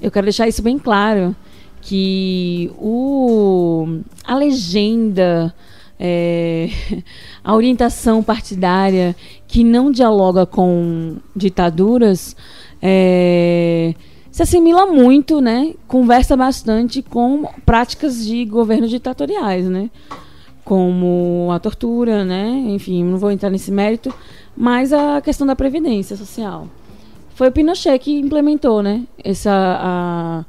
Eu quero deixar isso bem claro que o a legenda é, a orientação partidária que não dialoga com ditaduras é, se assimila muito, né? Conversa bastante com práticas de governos ditatoriais, né? Como a tortura, né? Enfim, não vou entrar nesse mérito, mas a questão da previdência social. Foi o Pinochet que implementou, né? Essa a,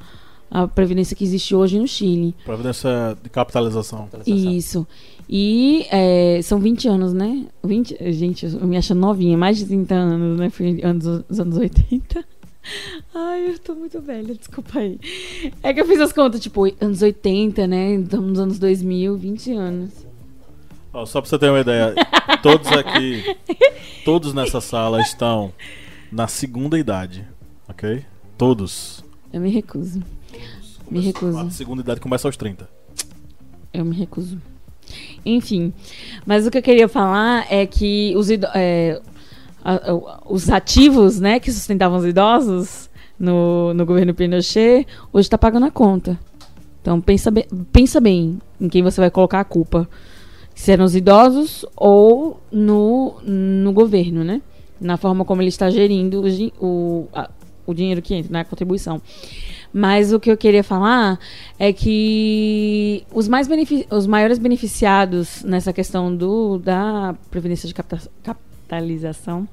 a previdência que existe hoje no Chile. Previdência de capitalização. Isso. E é, são 20 anos, né? 20, gente, eu me acho novinha, mais de 30 anos, né? Foi anos, os anos 80. Ai, eu tô muito velha, desculpa aí. É que eu fiz as contas, tipo, anos 80, né? Estamos nos anos 2000, 20 anos. Oh, só pra você ter uma ideia, todos aqui, todos nessa sala estão na segunda idade, ok? Todos. Eu me recuso. Todos. Me recuso. A segunda idade começa aos 30. Eu me recuso. Enfim, mas o que eu queria falar é que os, é, os ativos né, que sustentavam os idosos no, no governo Pinochet hoje está pagando a conta. Então pensa bem, pensa bem em quem você vai colocar a culpa. Se é nos idosos ou no, no governo, né? Na forma como ele está gerindo o, o, a, o dinheiro que entra na né, contribuição. Mas o que eu queria falar é que os, mais os maiores beneficiados nessa questão do, da previdência de capitalização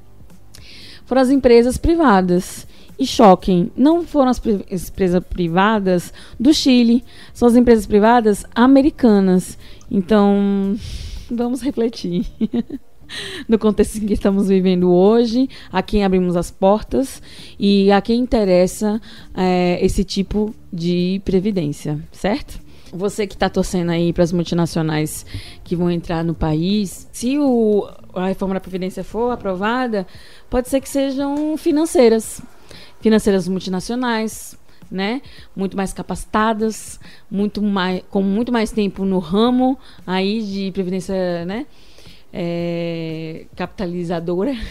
foram as empresas privadas. E choquem, não foram as empresas privadas do Chile, são as empresas privadas americanas. Então, vamos refletir. no contexto em que estamos vivendo hoje, a quem abrimos as portas e a quem interessa é, esse tipo de previdência, certo? Você que está torcendo aí para as multinacionais que vão entrar no país, se o, a reforma da Previdência for aprovada, pode ser que sejam financeiras. Financeiras multinacionais, né? Muito mais capacitadas, muito mais, com muito mais tempo no ramo aí de previdência, né? É, capitalizadora.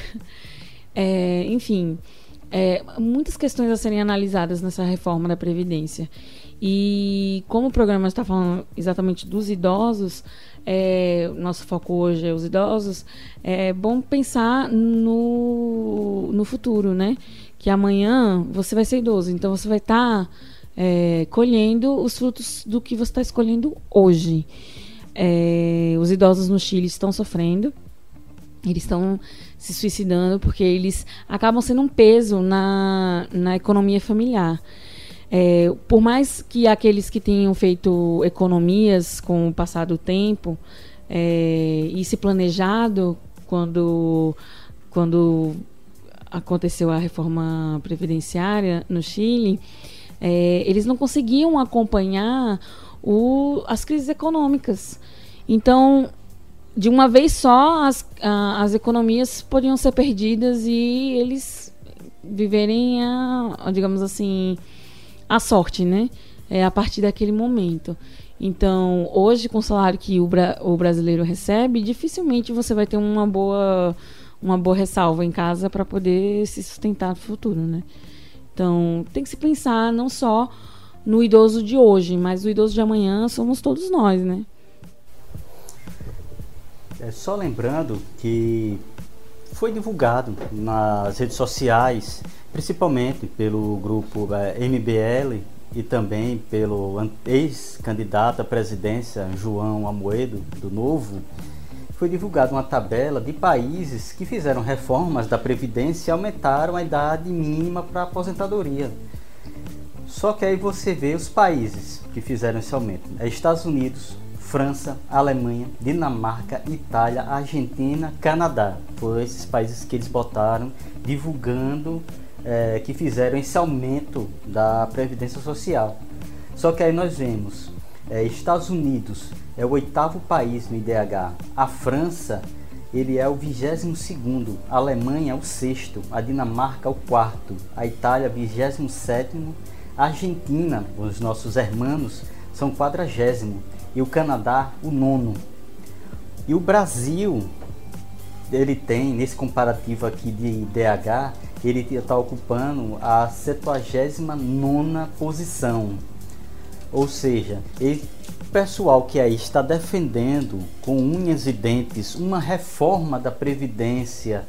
É, enfim, é, muitas questões a serem analisadas nessa reforma da Previdência. E como o programa está falando exatamente dos idosos, é, nosso foco hoje é os idosos, é bom pensar no, no futuro, né? Que amanhã você vai ser idoso, então você vai estar tá, é, colhendo os frutos do que você está escolhendo hoje. É, os idosos no Chile estão sofrendo, eles estão se suicidando porque eles acabam sendo um peso na, na economia familiar. É, por mais que aqueles que tenham feito economias com o passar do tempo é, e se planejado quando, quando aconteceu a reforma previdenciária no Chile, é, eles não conseguiam acompanhar o, as crises econômicas. Então, de uma vez só, as, as economias podiam ser perdidas e eles viverem, a, digamos assim, a sorte, né? É, a partir daquele momento. Então, hoje, com o salário que o, bra o brasileiro recebe, dificilmente você vai ter uma boa, uma boa ressalva em casa para poder se sustentar no futuro, né? Então, tem que se pensar não só no idoso de hoje, mas o idoso de amanhã somos todos nós, né? É só lembrando que foi divulgado nas redes sociais principalmente pelo grupo é, MBL e também pelo ex-candidato à presidência João Amoedo, do Novo, foi divulgada uma tabela de países que fizeram reformas da Previdência e aumentaram a idade mínima para aposentadoria. Só que aí você vê os países que fizeram esse aumento: é Estados Unidos, França, Alemanha, Dinamarca, Itália, Argentina, Canadá. Foram esses países que eles botaram divulgando é, que fizeram esse aumento da Previdência Social. Só que aí nós vemos, é, Estados Unidos é o oitavo país no IDH, a França ele é o vigésimo segundo, a Alemanha é o sexto, a Dinamarca é o quarto, a Itália vigésimo sétimo, a Argentina, os nossos hermanos, são quadragésimo e o Canadá o nono. E o Brasil, ele tem, nesse comparativo aqui de IDH, ele está ocupando a 79 posição. Ou seja, ele, pessoal que aí está defendendo com unhas e dentes uma reforma da Previdência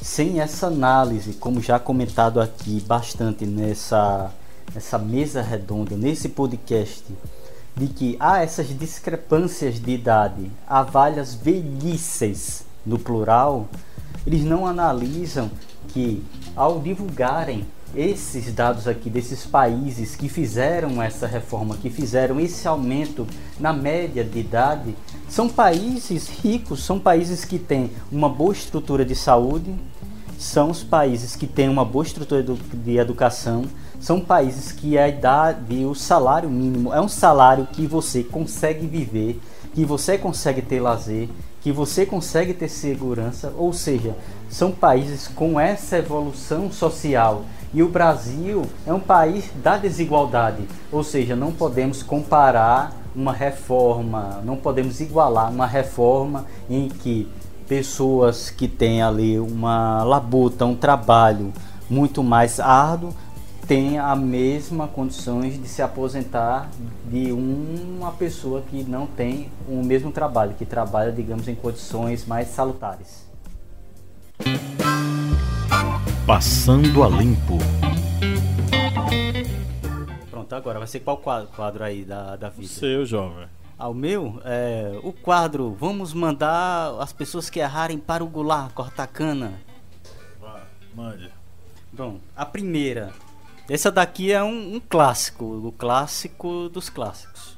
sem essa análise, como já comentado aqui bastante nessa, nessa mesa redonda, nesse podcast, de que há essas discrepâncias de idade, há várias velhices no plural, eles não analisam que ao divulgarem esses dados aqui desses países que fizeram essa reforma, que fizeram esse aumento na média de idade, são países ricos, são países que têm uma boa estrutura de saúde, são os países que têm uma boa estrutura de educação, são países que a idade, o salário mínimo. É um salário que você consegue viver, que você consegue ter lazer, que você consegue ter segurança, ou seja, são países com essa evolução social. E o Brasil é um país da desigualdade, ou seja, não podemos comparar uma reforma, não podemos igualar uma reforma em que pessoas que têm ali uma labuta, um trabalho muito mais árduo, tem a mesma condições de se aposentar de uma pessoa que não tem o mesmo trabalho, que trabalha, digamos, em condições mais salutares. Passando a limpo. Pronto, agora vai ser qual quadro, quadro aí da, da vida? O seu, jovem. Ao meu, é, o quadro Vamos mandar as pessoas que errarem para o gular cortar cana. Vá, mande. Bom, a primeira essa daqui é um, um, clássico, o clássico dos clássicos.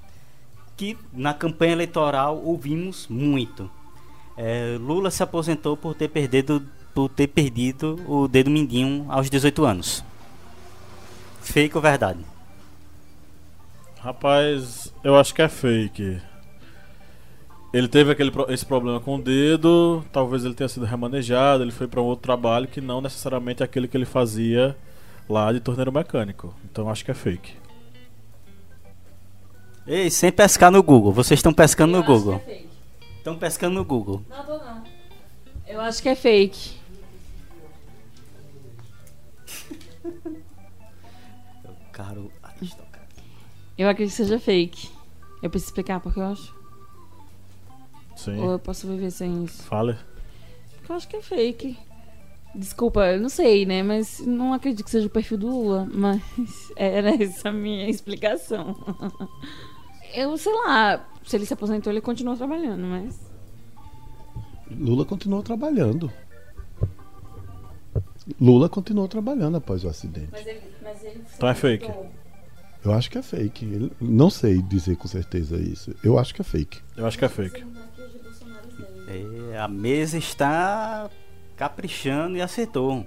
Que na campanha eleitoral ouvimos muito. É, Lula se aposentou por ter, perdido, por ter perdido o dedo mindinho aos 18 anos. Fake ou verdade? Rapaz, eu acho que é fake. Ele teve aquele, esse problema com o dedo, talvez ele tenha sido remanejado, ele foi para um outro trabalho que não necessariamente é aquele que ele fazia lá de torneiro mecânico. Então acho que é fake. Ei, sem pescar no Google. Vocês estão pescando Eu no Google. É estão pescando no Google. Não, tô não. Eu acho que é fake. Caro aristocrata. Eu acredito que seja fake. Eu preciso explicar porque eu acho. Sim. Ou eu posso viver sem isso. Fale. Porque eu acho que é fake. Desculpa, eu não sei, né? Mas não acredito que seja o perfil do Lula. Mas era essa a minha explicação. Eu sei lá, se ele se aposentou, ele continua trabalhando, mas. Lula continuou trabalhando. Lula continuou trabalhando após o acidente. ele, mas ele Então é fake. Eu acho que é fake. Ele- Não sei dizer com certeza isso. Eu acho que é fake. Eu acho que é fake. É, a mesa está caprichando e acertou.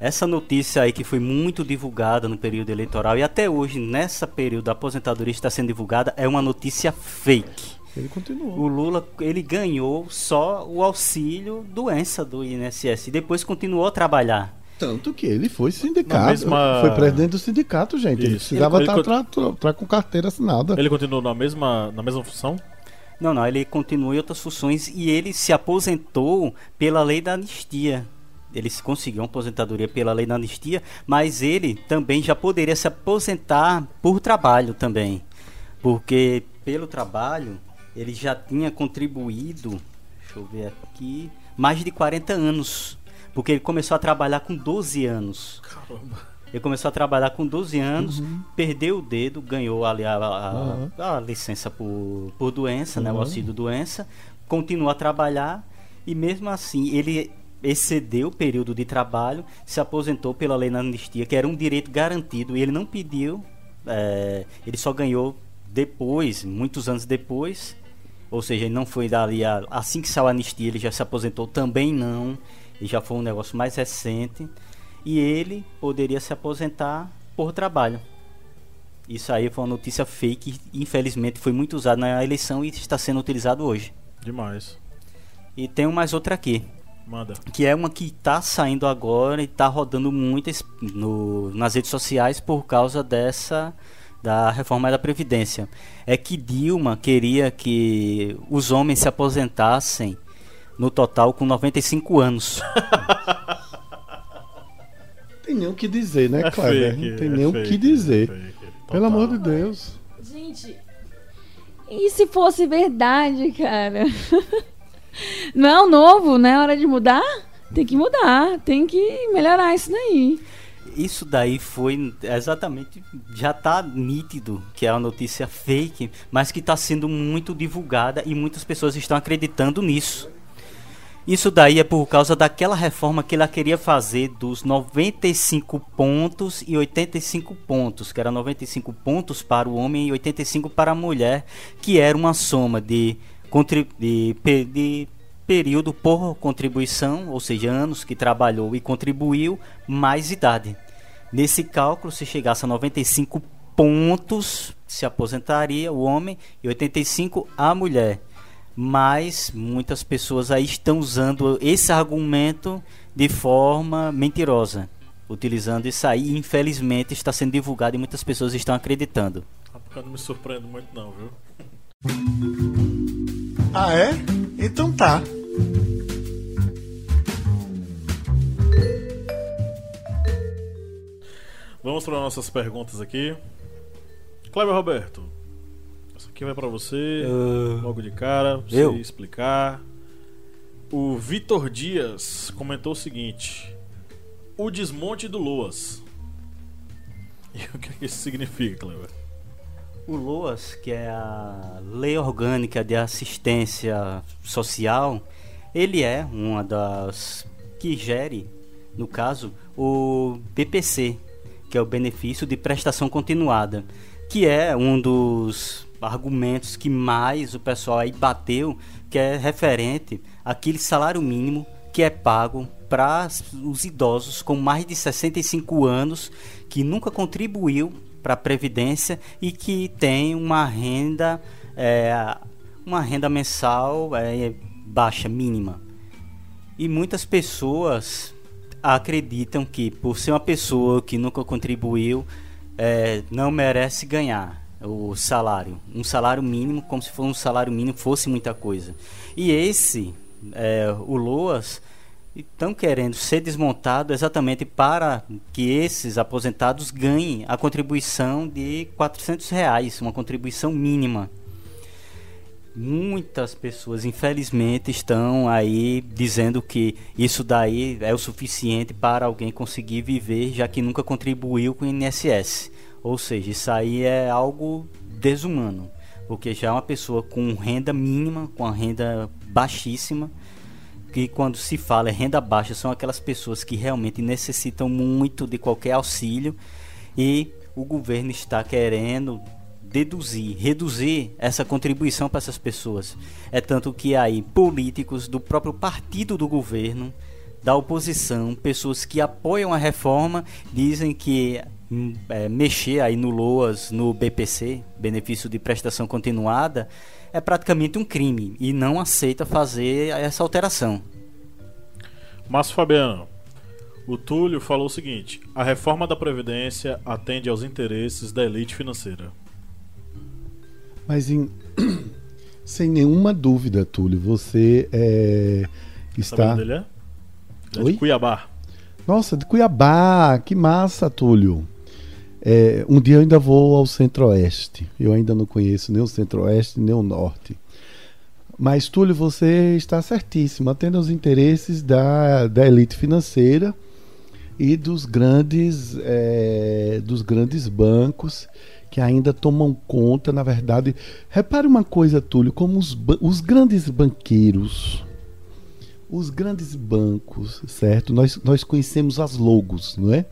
Essa notícia aí que foi muito divulgada no período eleitoral e até hoje, nessa período da aposentadoria está sendo divulgada, é uma notícia fake. Ele continuou. O Lula, ele ganhou só o auxílio doença do INSS e depois continuou a trabalhar. Tanto que ele foi sindicato. Mesma- Foi presidente do sindicato, gente. Ele Isso. precisava Ele- estar ele- tra- tra- tra- com carteira assinada. Ele continuou na mesma, na mesma função? Não, não, ele continua em outras funções e ele se aposentou pela lei da anistia. Ele se conseguiu uma aposentadoria pela lei da anistia, mas ele também já poderia se aposentar por trabalho também. Porque pelo trabalho ele já tinha contribuído, deixa eu ver aqui, mais de 40 anos. Porque ele começou a trabalhar com 12 anos. Caramba. Ele começou a trabalhar com 12 anos, perdeu o dedo, ganhou ali a, a- Uhum. a licença por, por doença, né, o Uhum. auxílio doença, continuou a trabalhar e mesmo assim ele excedeu o período de trabalho, se aposentou pela lei da anistia, que era um direito garantido, e ele não pediu, é, ele só ganhou depois, muitos anos depois, ou seja, ele não foi dali a, assim que saiu a anistia, ele já se aposentou também não, e já foi um negócio mais recente e ele poderia se aposentar por trabalho. Isso aí foi uma notícia fake infelizmente foi muito usada na eleição e está sendo utilizado hoje. Demais. E tem mais outra aqui, Manda. que é uma que está saindo agora e está rodando muito no, nas redes sociais por causa dessa da reforma da previdência. É que Dilma queria que os homens se aposentassem no total com 95 anos. Tem nem o que dizer, né, É Cleber? fake, Não tem é nem o que é dizer. fake. Pelo amor de Deus. Gente, e se fosse verdade, cara? Não é o novo, não é hora de mudar? Tem que mudar, tem que melhorar isso daí. Isso daí foi exatamente. Já tá nítido que é uma notícia fake, mas que está sendo muito divulgada e muitas pessoas estão acreditando nisso. Isso daí é por causa daquela reforma que ela queria fazer dos 95 pontos e 85 pontos, que era 95 pontos para o homem e 85 para a mulher, que era uma soma de, de, de período por contribuição, ou seja, anos que trabalhou e contribuiu, mais idade. Nesse cálculo, se chegasse a 95 pontos, se aposentaria o homem e 85 a mulher. Mas muitas pessoas aí estão usando esse argumento de forma mentirosa. Utilizando isso aí, infelizmente está sendo divulgado e muitas pessoas estão acreditando. Rapaz, eu não me surpreendo muito não, viu? Ah, é? Então tá. Vamos para nossas perguntas aqui. Cleber Roberto. Aqui vai para você, logo de cara, pra você eu? explicar. O Vitor Dias comentou o seguinte: O desmonte do Loas. E o que que isso significa, Cleber? O LOAS, que é a Lei Orgânica de Assistência Social, ele é uma das que gere, no caso, o BPC, que é o benefício de prestação continuada, que é um dos argumentos que mais o pessoal aí bateu, que é referente àquele salário mínimo que é pago para os idosos com mais de 65 anos que nunca contribuiu para a previdência e que tem uma renda é, uma renda mensal é, baixa mínima. E muitas pessoas acreditam que por ser uma pessoa que nunca contribuiu é, não merece ganhar o salário um salário mínimo como se fosse um salário mínimo fosse muita coisa e esse é, o Loas estão querendo ser desmontado exatamente para que esses aposentados ganhem a contribuição de 400 reais, uma contribuição mínima. Muitas pessoas, infelizmente, estão aí dizendo que isso daí é o suficiente para alguém conseguir viver, já que nunca contribuiu com o INSS. Ou seja, isso aí é algo desumano, porque já é uma pessoa com renda mínima, com a renda baixíssima, que quando se fala em renda baixa são aquelas pessoas que realmente necessitam muito de qualquer auxílio e o governo está querendo deduzir, reduzir essa contribuição para essas pessoas. É tanto que aí políticos do próprio partido do governo, da oposição, pessoas que apoiam a reforma, dizem que é, mexer aí no LOAS, no BPC, benefício de prestação continuada, é praticamente um crime e não aceita fazer essa alteração. Márcio Fabiano, o Túlio falou o seguinte: a reforma da Previdência atende aos interesses da elite financeira. Mas em, sem nenhuma dúvida, Túlio, você é, está. Sabe onde ele é? Ele é de Cuiabá. Nossa, de Cuiabá, que massa, Túlio. É, um dia eu ainda vou ao Centro-Oeste. Eu ainda não conheço nem o Centro-Oeste nem o Norte. Mas, Túlio, você está certíssimo. Atende aos interesses da, da elite financeira e dos grandes, é, dos grandes bancos que ainda tomam conta, na verdade. Repare uma coisa, Túlio, como os, os grandes banqueiros, os grandes bancos, certo? Nós, nós conhecemos as logos, não é?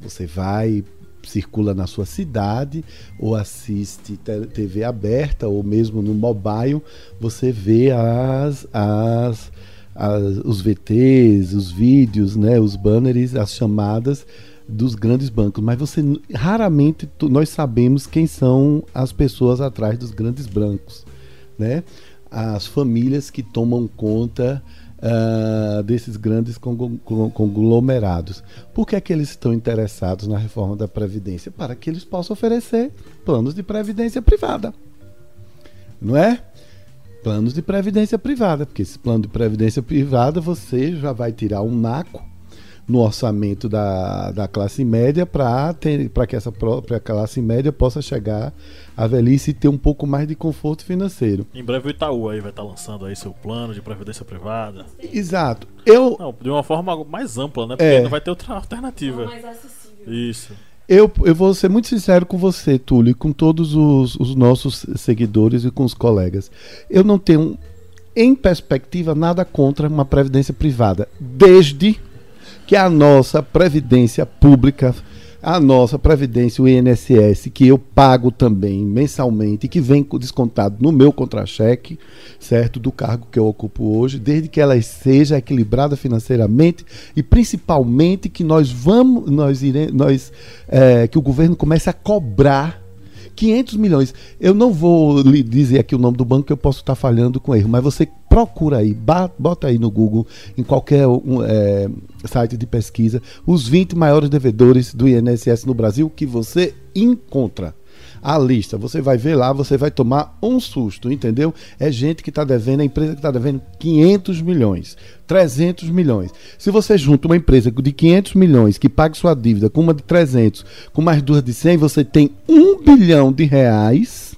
Você vai circula na sua cidade ou assiste TV aberta ou mesmo no mobile, você vê as, as, as, os VTs, os vídeos, né, os banners, as chamadas dos grandes bancos, mas você raramente nós sabemos quem são as pessoas atrás dos grandes bancos, né? As famílias que tomam conta uh, desses grandes conglomerados. Por que é que eles estão interessados na reforma da Previdência? Para que eles possam oferecer planos de previdência privada. Não é? Planos de previdência privada, porque esse plano de previdência privada você já vai tirar um naco no orçamento da, da classe média para que essa própria classe média possa chegar à velhice e ter um pouco mais de conforto financeiro. Em breve o Itaú aí vai estar tá lançando aí seu plano de previdência privada. Exato. Eu não, de uma forma mais ampla, né? Porque é. não vai ter outra alternativa. mais acessível. Isso. Eu, eu vou ser muito sincero com você, Túlio, e com todos os, os nossos seguidores e com os colegas. Eu não tenho, em perspectiva, nada contra uma previdência privada, desde que a nossa previdência pública, a nossa previdência, o INSS, que eu pago também mensalmente, que vem descontado no meu contra-cheque, certo, do cargo que eu ocupo hoje, desde que ela seja equilibrada financeiramente e principalmente que nós vamos, nós iremos, nós, é, que o governo comece a cobrar 500 milhões. Eu não vou lhe dizer aqui o nome do banco que eu posso estar falhando com erro, mas você procura aí, bota aí no Google, em qualquer um, é, site de pesquisa, os 20 maiores devedores do INSS no Brasil que você encontra a lista. Você vai ver lá, você vai tomar um susto, entendeu? É gente que está devendo, a empresa que está devendo 500 milhões, 300 milhões. Se você junta uma empresa de 500 milhões que paga sua dívida com uma de 300, com mais duas de 100, você tem um bilhão de reais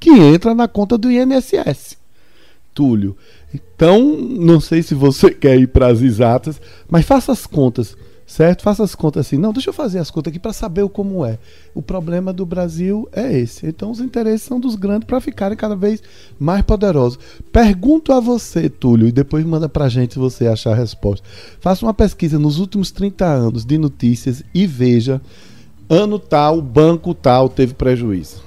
que entra na conta do INSS. Túlio. Então, não sei se você quer ir para as exatas, mas faça as contas certo? Faça as contas assim. Não, deixa eu fazer as contas aqui para saber o como é. O problema do Brasil é esse. Então os interesses são dos grandes para ficarem cada vez mais poderosos. Pergunto a você, Túlio, e depois manda para gente se você achar a resposta. Faça uma pesquisa nos últimos 30 anos de notícias e veja ano tal, banco tal teve prejuízo.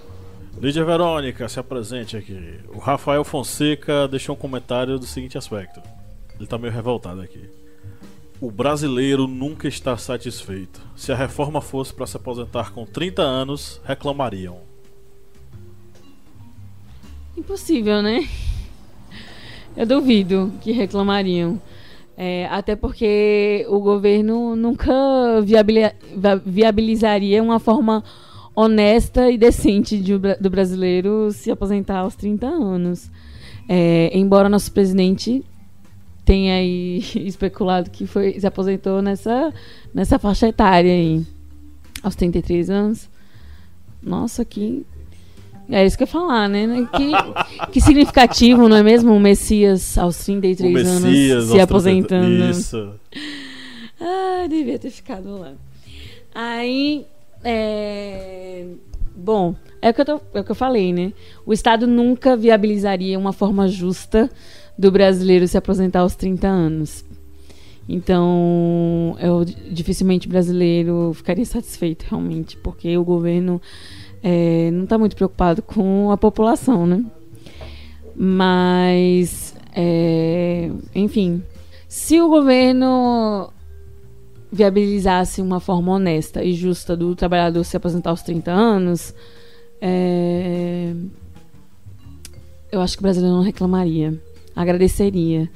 Lídia Verônica, se apresente aqui. O Rafael Fonseca deixou um comentário do seguinte aspecto. Ele está meio revoltado aqui. O brasileiro nunca está satisfeito. Se a reforma fosse para se aposentar com 30 anos, reclamariam. Impossível, né? Eu duvido que reclamariam. É, até porque o governo nunca viabilizaria uma forma honesta e decente de, do brasileiro se aposentar aos 30 anos. É, embora nosso presidente tem aí especulado que foi, se aposentou nessa, nessa faixa etária aí, aos 33 anos. Nossa, que. É isso que eu ia falar, né? Que, que significativo, não é mesmo? O Messias aos 33 O anos Messias, se aos 30 aposentando. Isso. Ah, devia ter ficado lá. Aí, é... bom, é o, que eu tô- é o que eu falei, né? O Estado nunca viabilizaria uma forma justa do brasileiro se aposentar aos 30 anos. Então, eu, dificilmente brasileiro ficaria satisfeito realmente, porque o governo é, não está muito preocupado com a população, né? Mas, é, enfim, se o governo viabilizasse uma forma honesta e justa do trabalhador se aposentar aos 30 anos, é, eu acho que o brasileiro não reclamaria, agradeceria.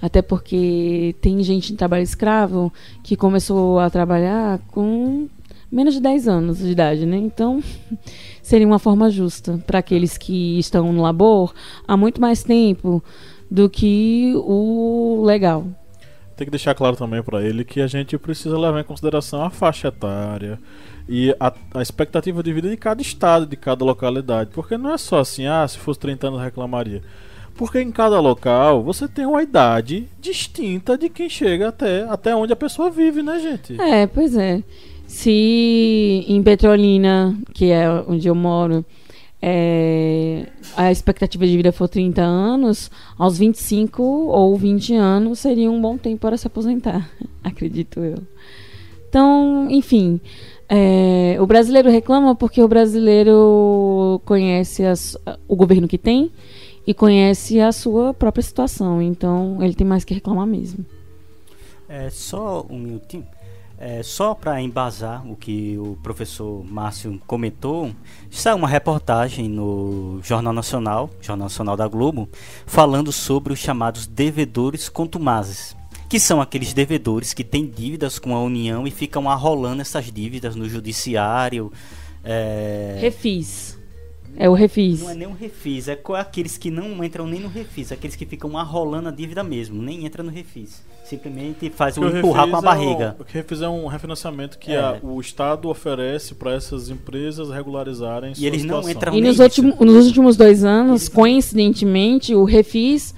Até porque tem gente em trabalho escravo que começou a trabalhar com menos de 10 anos de idade, né? Então, seria uma forma justa para aqueles que estão no labor há muito mais tempo do que o legal. Tem que deixar claro também pra ele que a gente precisa levar em consideração a faixa etária e a, a expectativa de vida de cada estado, de cada localidade. Porque não é só assim, ah, se fosse 30 anos reclamaria. Porque em cada local você tem uma idade distinta de quem chega até, até onde a pessoa vive, né, gente? É, pois é. Se em Petrolina, que é onde eu moro, é, a expectativa de vida for 30 anos, aos 25 ou 20 anos seria um bom tempo para se aposentar, acredito eu. Então, enfim, é, o brasileiro reclama porque o brasileiro conhece as- o governo que tem e conhece a sua própria situação. Então, ele tem mais que reclamar mesmo. É só um minutinho. É, só para embasar o que o professor Márcio comentou, está uma reportagem no Jornal Nacional, Jornal Nacional da Globo, falando sobre os chamados devedores contumazes, que são aqueles devedores que têm dívidas com a União e ficam arrolando essas dívidas no judiciário. é, Refis. É o refis. não é nem um refis, é aqueles que não entram nem no refis, aqueles que ficam arrolando a dívida mesmo, nem entra no refis. Simplesmente faz o Porque o empurrar com a refis é um- barriga. o que refis é um refinanciamento que É. a- o Estado oferece para essas empresas regularizarem sua eles não situação. entram E nos, últimos, nos últimos dois anos, coincidentemente, o refis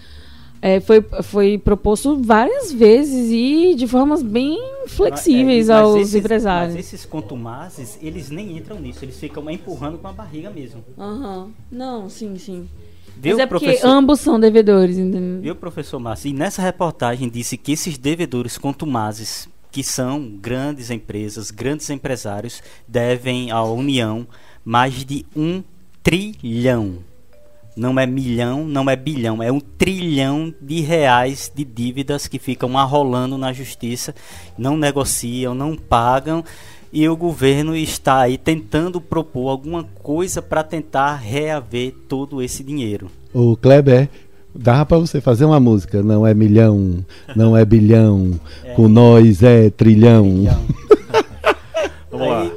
é, foi, foi proposto várias vezes e de formas bem flexíveis É, mas aos esses- empresários. Mas esses contumazes, eles nem entram nisso, eles ficam empurrando com a barriga mesmo. Aham. Não, sim, sim. Viu, Mas é porque professor? ambos são devedores, entendeu? Viu, professor Márcio? E nessa reportagem disse que esses devedores contumazes, que são grandes empresas, grandes empresários, devem à União mais de um trilhão. Não é milhão, não é bilhão, é um trilhão de reais de dívidas que ficam arrolando na justiça, não negociam, não pagam. E o governo está aí tentando propor alguma coisa para tentar reaver todo esse dinheiro. O Kleber, dava pra você fazer uma música. Não é milhão, não é bilhão, com nós é trilhão. Vamos lá.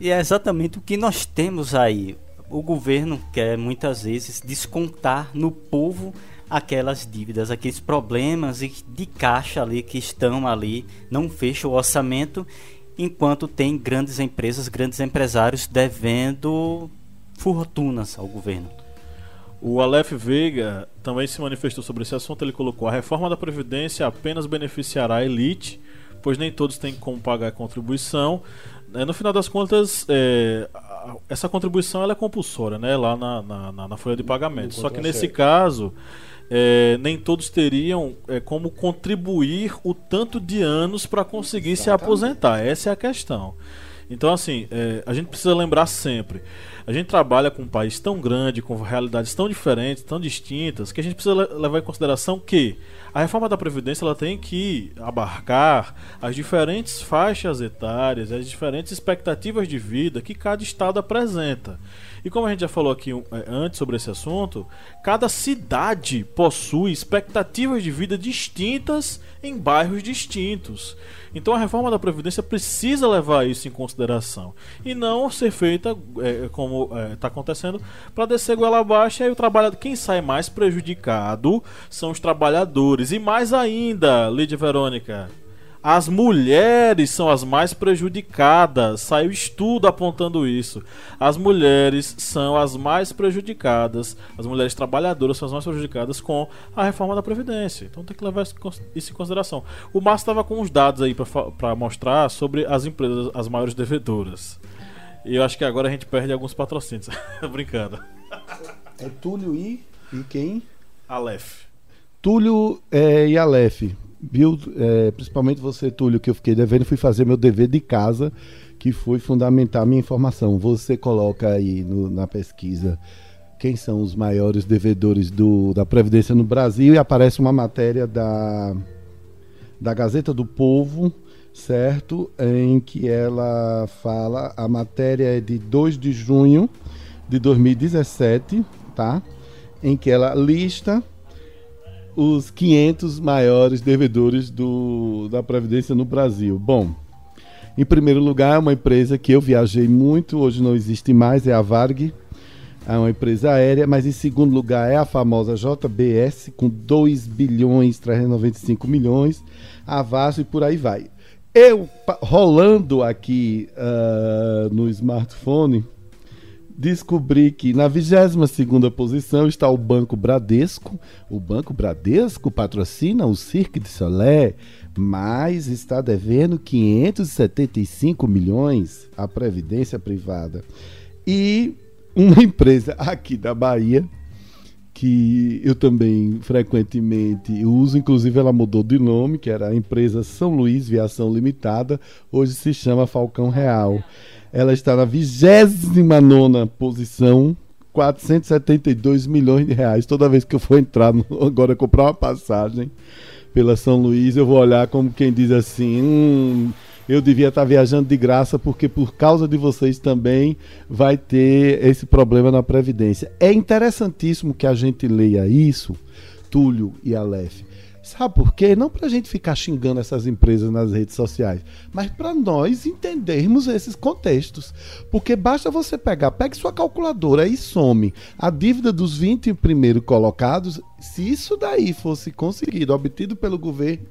E é exatamente o que nós temos aí. O governo quer muitas vezes descontar no povo aquelas dívidas, aqueles problemas de caixa ali que estão ali, não fecha o orçamento, enquanto tem grandes empresas, grandes empresários devendo fortunas ao governo. O Aleph Veiga também se manifestou sobre esse assunto. Ele colocou: a reforma da Previdência apenas beneficiará a elite, pois nem todos têm como pagar a contribuição. É, no final das contas, é, essa contribuição ela é compulsória, né? Lá na, na, na- folha de pagamento. Só que nesse caso, é, nem todos teriam é, como contribuir o tanto de anos para conseguir se aposentar. Essa é a questão. Então, assim, é, a gente precisa lembrar sempre. A gente trabalha com um país tão grande, com realidades tão diferentes, tão distintas, que a gente precisa le- levar em consideração que a reforma da Previdência ela tem que abarcar as diferentes faixas etárias, as diferentes expectativas de vida que cada estado apresenta. E como a gente já falou aqui é, antes sobre esse assunto, cada cidade possui expectativas de vida distintas em bairros distintos. Então a reforma da Previdência precisa levar isso em consideração e não ser feita é, como está é, acontecendo para descer goela abaixo e aí o trabalhador, quem sai mais prejudicado são os trabalhadores e mais ainda, Lídia Verônica, as mulheres são as mais prejudicadas. Saiu estudo apontando isso. As mulheres são as mais prejudicadas. As mulheres trabalhadoras são as mais prejudicadas com a reforma da Previdência. Então tem que levar isso em consideração. O Márcio estava com uns dados aí para mostrar sobre as empresas, as maiores devedoras. E eu acho que agora a gente perde alguns patrocínios. Brincando. É Túlio e, e quem? Aleph. Túlio é, e Aleph viu, é, principalmente você, Túlio, que eu fiquei devendo, fui fazer meu dever de casa, que foi fundamentar minha informação. Você coloca aí no, na pesquisa quem são os maiores devedores do, da Previdência no Brasil e aparece uma matéria da, da Gazeta do Povo, certo? Em que ela fala, a matéria é de 2 de junho de 2017, tá? Em que ela lista os 500 maiores devedores do, da Previdência no Brasil. Bom, em primeiro lugar, é uma empresa que eu viajei muito, hoje não existe mais, é a Varg. É uma empresa aérea, mas em segundo lugar é a famosa JBS, com 2 bilhões 395 milhões, a Vasco e por aí vai. Eu, rolando aqui uh, no smartphone, descobri que na 22 posição está o Banco Bradesco. O Banco Bradesco patrocina o Cirque de Solé, mas está devendo 575 milhões à Previdência Privada. E uma empresa aqui da Bahia, que eu também frequentemente uso, inclusive ela mudou de nome, que era a empresa São Luís Viação Limitada, hoje se chama Falcão Real. Ela está na 29 posição, 472 milhões de reais. Toda vez que eu for entrar, no, agora comprar uma passagem pela São Luís, eu vou olhar como quem diz assim: hum, eu devia estar viajando de graça, porque por causa de vocês também vai ter esse problema na Previdência. É interessantíssimo que a gente leia isso, Túlio e Aleph Sabe por quê? Não para a gente ficar xingando essas empresas nas redes sociais, mas para nós entendermos esses contextos. Porque basta você pegar, pegue sua calculadora e some a dívida dos 20 primeiros colocados. Se isso daí fosse conseguido, obtido pelo governo,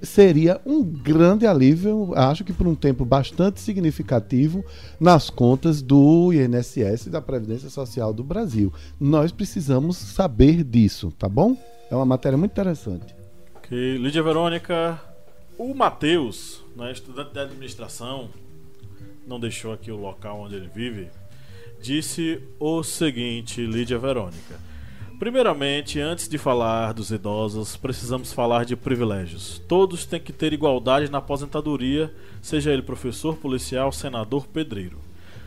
seria um grande alívio, acho que por um tempo bastante significativo, nas contas do INSS e da Previdência Social do Brasil. Nós precisamos saber disso, tá bom? É uma matéria muito interessante. Lídia Verônica, o Matheus, né, estudante de administração, não deixou aqui o local onde ele vive, disse o seguinte, Lídia Verônica. Primeiramente, antes de falar dos idosos, precisamos falar de privilégios. Todos têm que ter igualdade na aposentadoria, seja ele professor, policial, senador, pedreiro.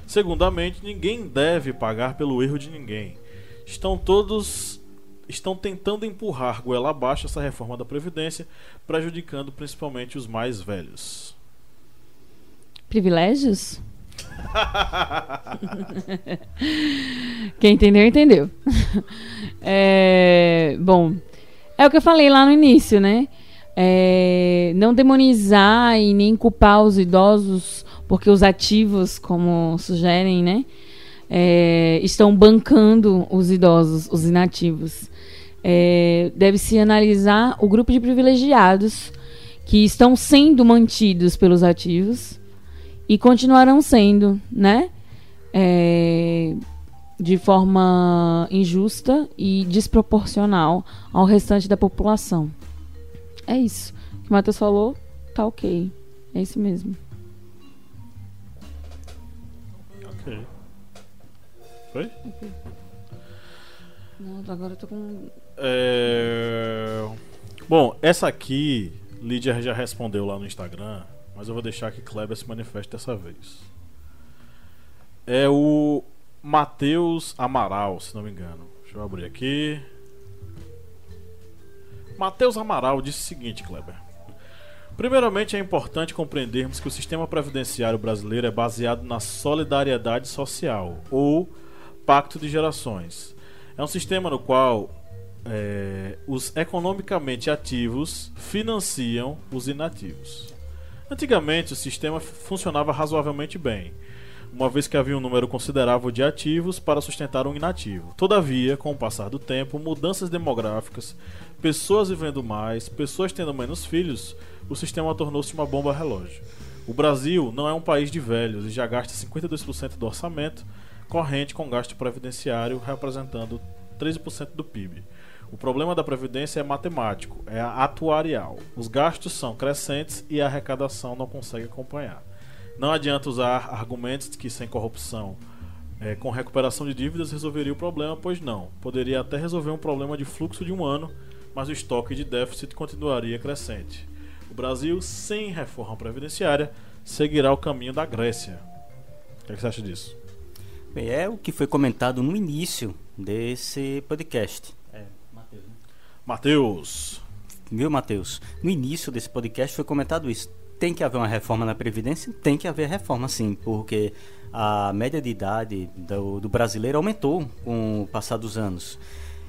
Segundamente, ninguém deve pagar pelo erro de ninguém. Estão todos estão tentando empurrar goela abaixo essa reforma da Previdência, prejudicando principalmente os mais velhos. Privilégios? Quem entendeu, entendeu. É, bom, é o que eu falei lá no início, né? É, não demonizar e nem culpar os idosos, porque os ativos, como sugerem, né? É, estão bancando os idosos, os inativos é, deve-se analisar o grupo de privilegiados que estão sendo mantidos pelos ativos e continuarão sendo, né? É, de forma injusta e desproporcional ao restante da população. É isso. O que o Matheus falou, tá ok. É isso mesmo. Ok. Foi? Ok. Não, agora eu tô com é... Bom, essa aqui, Lídia já respondeu lá no Instagram, mas eu vou deixar que Kleber se manifeste dessa vez. É o Matheus Amaral, se não me engano. Deixa eu abrir aqui. Matheus Amaral disse o seguinte, Kleber. Primeiramente, é importante compreendermos que o sistema previdenciário brasileiro é baseado na solidariedade social, ou pacto de gerações. É um sistema no qual é, os economicamente ativos financiam os inativos. Antigamente, o sistema funcionava razoavelmente bem, uma vez que havia um número considerável de ativos para sustentar um inativo. Todavia, com o passar do tempo, mudanças demográficas, pessoas vivendo mais, pessoas tendo menos filhos, o sistema tornou-se uma bomba relógio. O Brasil não é um país de velhos e já gasta 52% do orçamento corrente com gasto previdenciário, representando 13% do PIB. O problema da Previdência é matemático, é atuarial. Os gastos são crescentes e a arrecadação não consegue acompanhar. Não adianta usar argumentos de que sem corrupção, é, com recuperação de dívidas, resolveria o problema, pois não. Poderia até resolver um problema de fluxo de um ano, mas o estoque de déficit continuaria crescente. O Brasil, sem reforma previdenciária, seguirá o caminho da Grécia. O que, é que você acha disso? Bem, é o que foi comentado no início desse podcast. Matheus. Viu, Matheus? No início desse podcast foi comentado isso. Tem que haver uma reforma na Previdência? Tem que haver reforma, sim, porque a média de idade do, do brasileiro aumentou com o passar dos anos.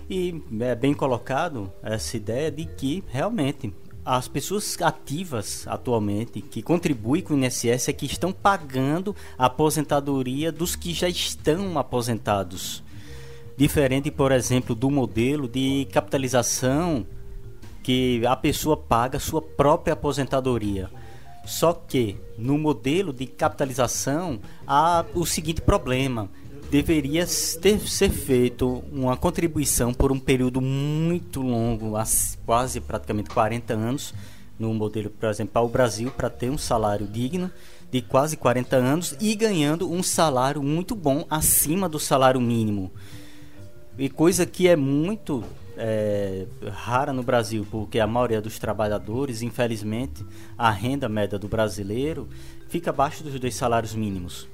E é bem colocado essa ideia de que realmente as pessoas ativas atualmente que contribuem com o INSS é que estão pagando a aposentadoria dos que já estão aposentados. Diferente, por exemplo, do modelo de capitalização que a pessoa paga sua própria aposentadoria. Só que no modelo de capitalização há o seguinte problema: deveria ter, ser feito uma contribuição por um período muito longo, quase praticamente 40 anos, no modelo, por exemplo, para o Brasil, para ter um salário digno de quase 40 anos e ganhando um salário muito bom acima do salário mínimo. E coisa que é muito é, rara no Brasil, porque a maioria dos trabalhadores, infelizmente, a renda média do brasileiro fica abaixo dos dois salários mínimos.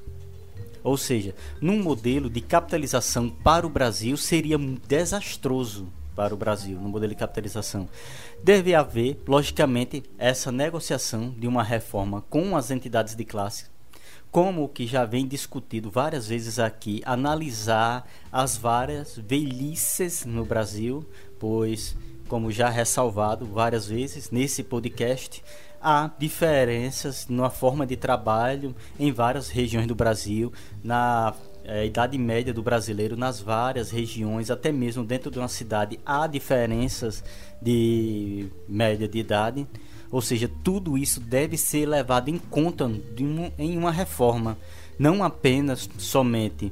Ou seja, num modelo de capitalização para o Brasil seria desastroso para o Brasil, no modelo de capitalização. Deve haver, logicamente, essa negociação de uma reforma com as entidades de classe como que já vem discutido várias vezes aqui, analisar as várias velhices no Brasil, pois, como já ressalvado várias vezes nesse podcast, há diferenças na forma de trabalho em várias regiões do Brasil, na é, idade média do brasileiro nas várias regiões, até mesmo dentro de uma cidade há diferenças de média de idade. Ou seja, tudo isso deve ser levado em conta em uma reforma, não apenas somente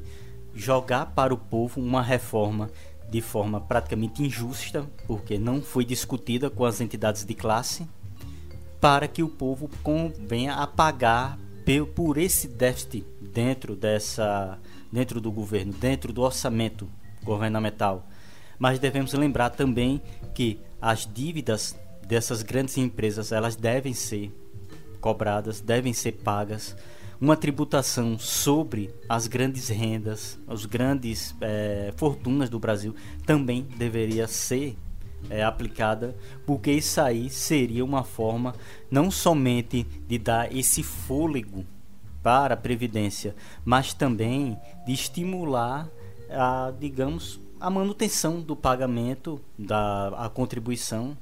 jogar para o povo uma reforma de forma praticamente injusta, porque não foi discutida com as entidades de classe, para que o povo venha a pagar por esse déficit dentro dessa dentro do governo, dentro do orçamento governamental. Mas devemos lembrar também que as dívidas dessas grandes empresas, elas devem ser cobradas, devem ser pagas. Uma tributação sobre as grandes rendas, as grandes é, fortunas do Brasil também deveria ser é, aplicada, porque isso aí seria uma forma não somente de dar esse fôlego para a previdência, mas também de estimular a, digamos, a manutenção do pagamento da a contribuição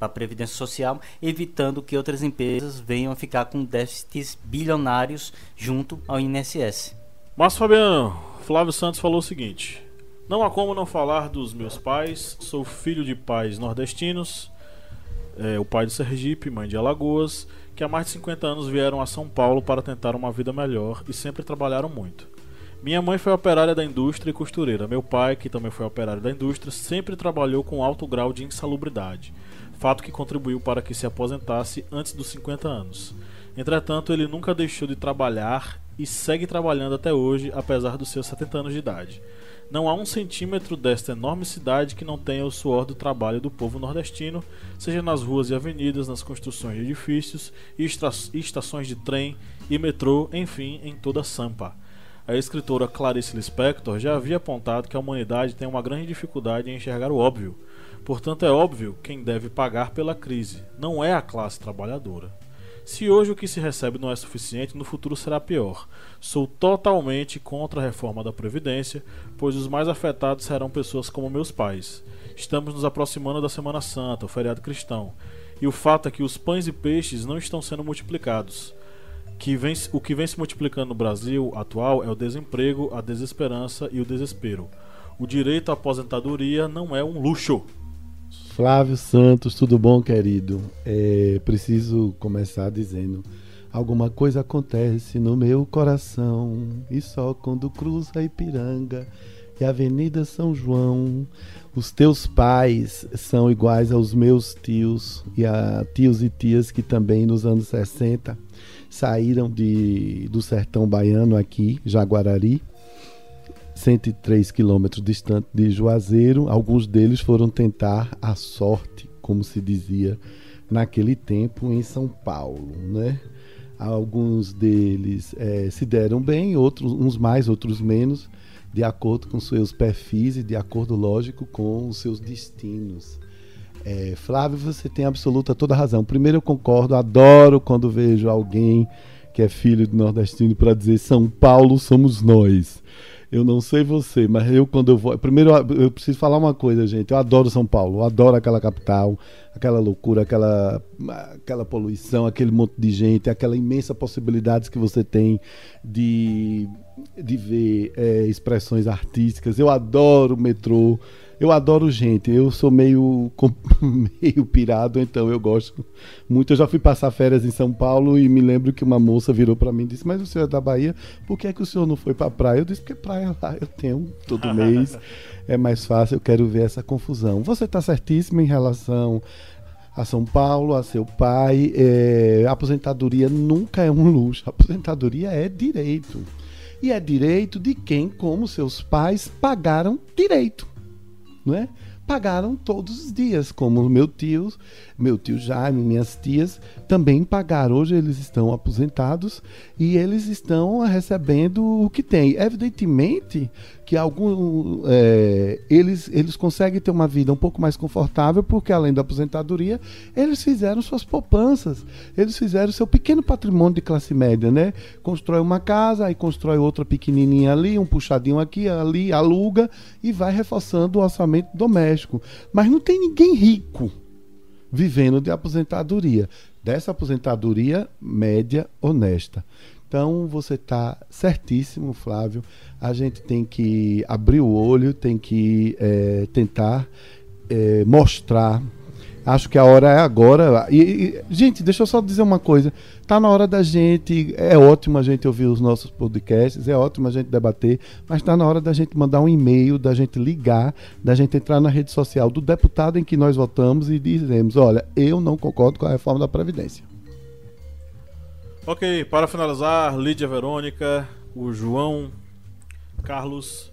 para a Previdência Social, evitando que outras empresas venham a ficar com déficits bilionários junto ao INSS. Mas, Fabiano, Flávio Santos falou o seguinte: Não há como não falar dos meus pais. Sou filho de pais nordestinos, é, o pai de Sergipe, mãe de Alagoas, que há mais de 50 anos vieram a São Paulo para tentar uma vida melhor e sempre trabalharam muito. Minha mãe foi operária da indústria e costureira. Meu pai, que também foi operário da indústria, sempre trabalhou com alto grau de insalubridade fato que contribuiu para que se aposentasse antes dos 50 anos. Entretanto, ele nunca deixou de trabalhar e segue trabalhando até hoje, apesar dos seus 70 anos de idade. Não há um centímetro desta enorme cidade que não tenha o suor do trabalho do povo nordestino, seja nas ruas e avenidas, nas construções de edifícios estações de trem e metrô, enfim, em toda Sampa. A escritora Clarice Lispector já havia apontado que a humanidade tem uma grande dificuldade em enxergar o óbvio, Portanto, é óbvio quem deve pagar pela crise, não é a classe trabalhadora. Se hoje o que se recebe não é suficiente, no futuro será pior. Sou totalmente contra a reforma da Previdência, pois os mais afetados serão pessoas como meus pais. Estamos nos aproximando da Semana Santa, o feriado cristão, e o fato é que os pães e peixes não estão sendo multiplicados. Que vem, o que vem se multiplicando no Brasil atual é o desemprego, a desesperança e o desespero. O direito à aposentadoria não é um luxo. Flávio Santos, tudo bom, querido? É, preciso começar dizendo: alguma coisa acontece no meu coração, e só quando cruza Ipiranga e Avenida São João, os teus pais são iguais aos meus tios e a tios e tias que também nos anos 60 saíram de, do sertão baiano aqui, Jaguarari, 103 quilômetros distante de Juazeiro. Alguns deles foram tentar a sorte, como se dizia naquele tempo, em São Paulo, né? Alguns deles é, se deram bem, outros, uns mais, outros menos, de acordo com seus perfis e de acordo, lógico, com os seus destinos. É, Flávio, você tem absoluta toda razão. Primeiro, eu concordo, adoro quando vejo alguém que é filho de nordestino para dizer São Paulo somos nós. Eu não sei você, mas eu quando eu vou. Primeiro, eu preciso falar uma coisa, gente. Eu adoro São Paulo, eu adoro aquela capital, aquela loucura, aquela, aquela poluição, aquele monte de gente, aquela imensa possibilidades que você tem de, de ver é, expressões artísticas. Eu adoro o metrô. Eu adoro gente, eu sou meio, meio pirado, então eu gosto muito. Eu já fui passar férias em São Paulo e me lembro que uma moça virou para mim e disse: Mas o senhor é da Bahia, por que, é que o senhor não foi para praia? Eu disse: Porque praia lá eu tenho todo mês, é mais fácil, eu quero ver essa confusão. Você está certíssimo em relação a São Paulo, a seu pai. É, aposentadoria nunca é um luxo, aposentadoria é direito. E é direito de quem, como seus pais, pagaram direito não é? Pagaram todos os dias, como meu tio, meu tio Jaime, minhas tias também pagaram. Hoje eles estão aposentados e eles estão recebendo o que tem. Evidentemente que algum, é, eles, eles conseguem ter uma vida um pouco mais confortável, porque além da aposentadoria, eles fizeram suas poupanças, eles fizeram seu pequeno patrimônio de classe média, né? Constrói uma casa, aí constrói outra pequenininha ali, um puxadinho aqui, ali, aluga e vai reforçando o orçamento doméstico. Mas não tem ninguém rico vivendo de aposentadoria, dessa aposentadoria média honesta. Então você está certíssimo, Flávio. A gente tem que abrir o olho, tem que é, tentar é, mostrar. Acho que a hora é agora. E, e, gente, deixa eu só dizer uma coisa. Tá na hora da gente. É ótimo a gente ouvir os nossos podcasts, é ótimo a gente debater, mas está na hora da gente mandar um e-mail, da gente ligar, da gente entrar na rede social do deputado em que nós votamos e dizemos: olha, eu não concordo com a reforma da Previdência. Ok, para finalizar, Lídia Verônica, o João Carlos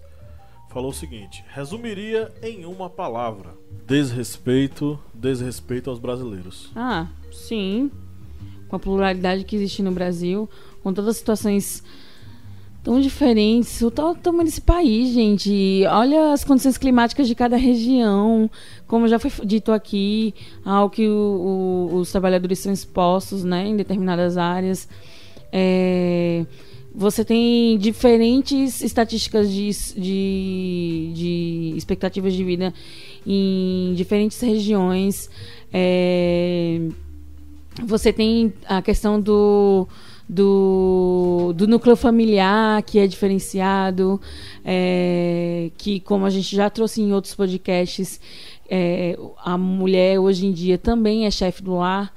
falou o seguinte: resumiria em uma palavra: desrespeito, desrespeito aos brasileiros. Ah, sim. Com a pluralidade que existe no Brasil, com todas as situações tão diferentes. O tamanho desse país, gente. Olha as condições climáticas de cada região. Como já foi dito aqui, ao que o, o, os trabalhadores são expostos né, em determinadas áreas. É, você tem diferentes estatísticas de, de, de, expectativas de vida em diferentes regiões. É, você tem a questão do do, do núcleo familiar, que é diferenciado, é, que, como a gente já trouxe em outros podcasts, é, a mulher hoje em dia também é chefe do lar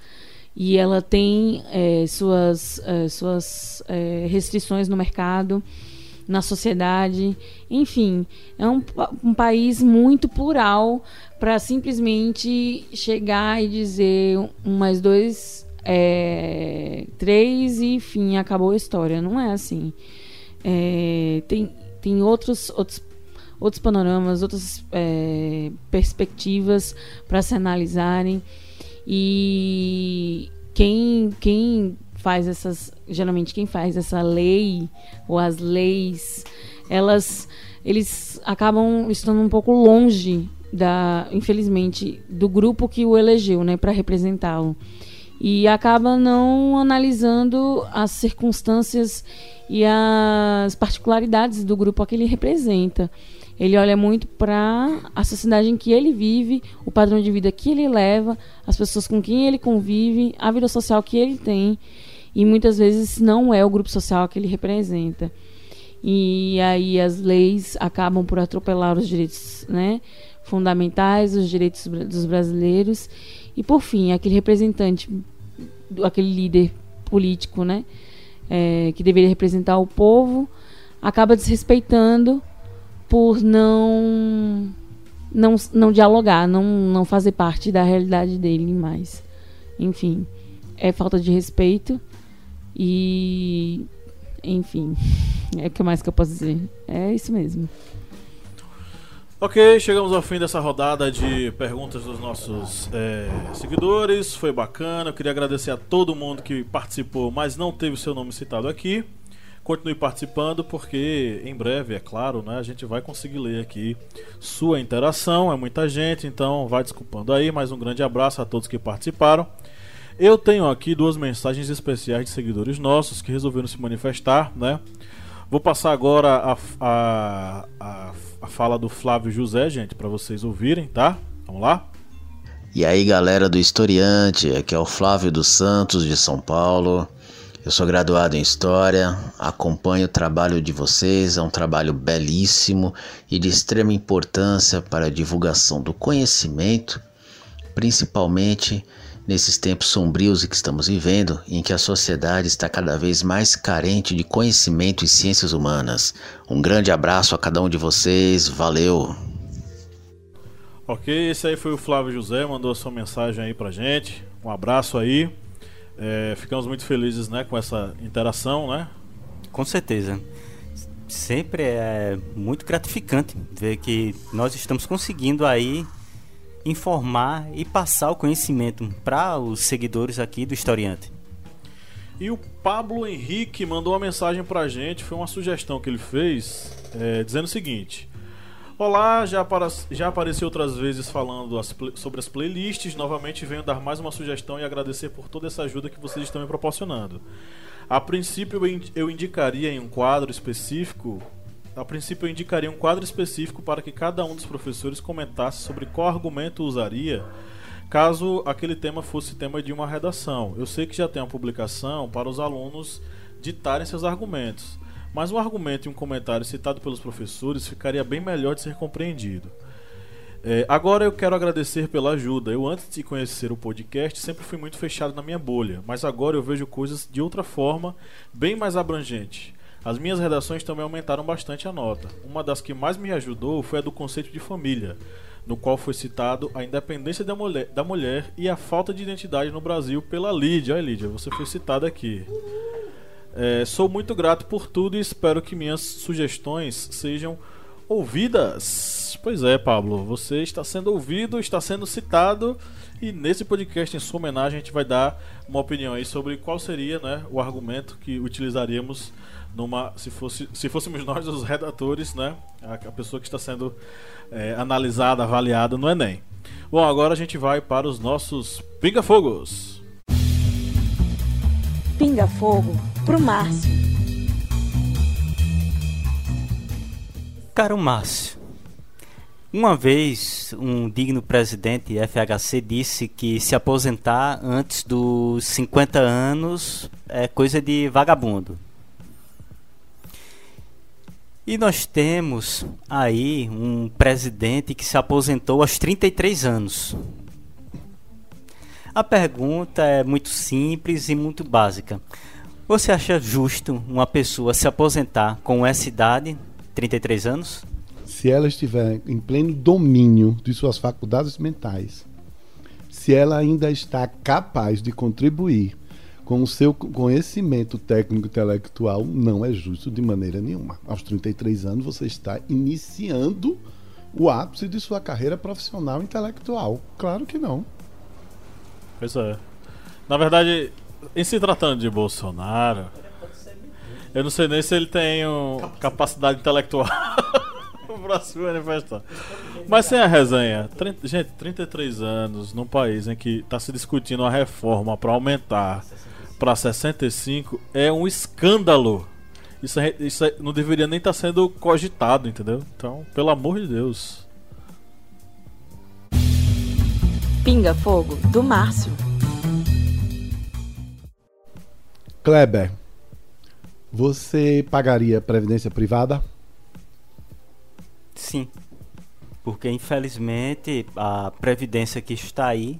e ela tem é, suas, é, suas é, restrições no mercado, na sociedade. Enfim, é um, um país muito plural para simplesmente chegar e dizer um mais dois é, três e enfim, acabou a história. Não é assim. É, tem, tem outros, outros, outros panoramas, outras é, perspectivas para se analisarem. E quem, quem faz essas. Geralmente, quem faz essa lei, ou as leis, elas. Eles acabam estando um pouco longe da, infelizmente, do grupo que o elegeu, né, para representá-lo. e acaba não analisando as circunstâncias e as particularidades do grupo a que ele representa. Ele olha muito para a sociedade em que ele vive, o padrão de vida que ele leva, as pessoas com quem ele convive, a vida social que ele tem, e muitas vezes não é o grupo social que ele representa. E aí as leis acabam por atropelar os direitos né, fundamentais, os direitos dos brasileiros. E por fim, aquele representante aquele líder político, né, é, que deveria representar o povo, acaba desrespeitando por não não, não dialogar, não, não fazer parte da realidade dele mais. Enfim, é falta de respeito e enfim, é o que mais que eu posso dizer. É isso mesmo. Ok, chegamos ao fim dessa rodada de perguntas dos nossos é, seguidores. Foi bacana. Eu queria agradecer a todo mundo que participou, mas não teve o seu nome citado aqui. Continue participando, porque em breve, é claro, né, a gente vai conseguir ler aqui sua interação. É muita gente, então vai desculpando aí. Mas um grande abraço a todos que participaram. Eu tenho aqui duas mensagens especiais de seguidores nossos que resolveram se manifestar, né? Vou passar agora a, a, a, a fala do Flávio José, gente, para vocês ouvirem, tá? Vamos lá? E aí, galera do Historiante, aqui é o Flávio dos Santos, de São Paulo. Eu sou graduado em História, acompanho o trabalho de vocês, é um trabalho belíssimo e de extrema importância para a divulgação do conhecimento, principalmente nesses tempos sombrios que estamos vivendo, em que a sociedade está cada vez mais carente de conhecimento e ciências humanas. Um grande abraço a cada um de vocês, valeu! Ok, esse aí foi o Flávio José, mandou a sua mensagem aí pra gente. Um abraço aí. É, ficamos muito felizes né, com essa interação, né? Com certeza. Sempre é muito gratificante ver que nós estamos conseguindo aí informar e passar o conhecimento para os seguidores aqui do Historiante. E o Pablo Henrique mandou uma mensagem para a gente, foi uma sugestão que ele fez, é, dizendo o seguinte: Olá, já, para, já apareci outras vezes falando as, sobre as playlists. Novamente venho dar mais uma sugestão e agradecer por toda essa ajuda que vocês estão me proporcionando. A princípio, eu indicaria em um quadro específico a princípio, eu indicaria um quadro específico para que cada um dos professores comentasse sobre qual argumento usaria caso aquele tema fosse tema de uma redação. Eu sei que já tem uma publicação para os alunos ditarem seus argumentos, mas um argumento e um comentário citado pelos professores ficaria bem melhor de ser compreendido. É, agora eu quero agradecer pela ajuda. Eu, antes de conhecer o podcast, sempre fui muito fechado na minha bolha, mas agora eu vejo coisas de outra forma, bem mais abrangente. As minhas redações também aumentaram bastante a nota. Uma das que mais me ajudou foi a do conceito de família, no qual foi citado a independência da mulher, da mulher e a falta de identidade no Brasil pela Lídia. Olha, Lídia, você foi citada aqui. É, sou muito grato por tudo e espero que minhas sugestões sejam ouvidas. Pois é, Pablo, você está sendo ouvido, está sendo citado e nesse podcast, em sua homenagem, a gente vai dar uma opinião aí sobre qual seria né, o argumento que utilizaríamos numa se fosse se fôssemos nós os redatores, né, a, a pessoa que está sendo é, analisada, avaliada no Enem. Bom, agora a gente vai para os nossos pinga-fogos. Pinga-fogo pro Márcio. Caro Márcio, uma vez um digno presidente FHC disse que se aposentar antes dos 50 anos é coisa de vagabundo. E nós temos aí um presidente que se aposentou aos 33 anos. A pergunta é muito simples e muito básica. Você acha justo uma pessoa se aposentar com essa idade, 33 anos? Se ela estiver em pleno domínio de suas faculdades mentais, se ela ainda está capaz de contribuir com o seu conhecimento técnico intelectual não é justo de maneira nenhuma. Aos 33 anos você está iniciando o ápice de sua carreira profissional intelectual. Claro que não. Pois é. Na verdade, em se tratando de Bolsonaro, eu não sei nem se ele tem um capacidade intelectual. pra se manifestar. Mas sem a resenha, 30, gente, 33 anos num país em que está se discutindo uma reforma para aumentar para 65 é um escândalo. Isso, é, isso é, não deveria nem estar tá sendo cogitado, entendeu? Então, pelo amor de Deus. Pinga Fogo, do Márcio. Kleber, você pagaria previdência privada? Sim. Porque infelizmente a previdência que está aí,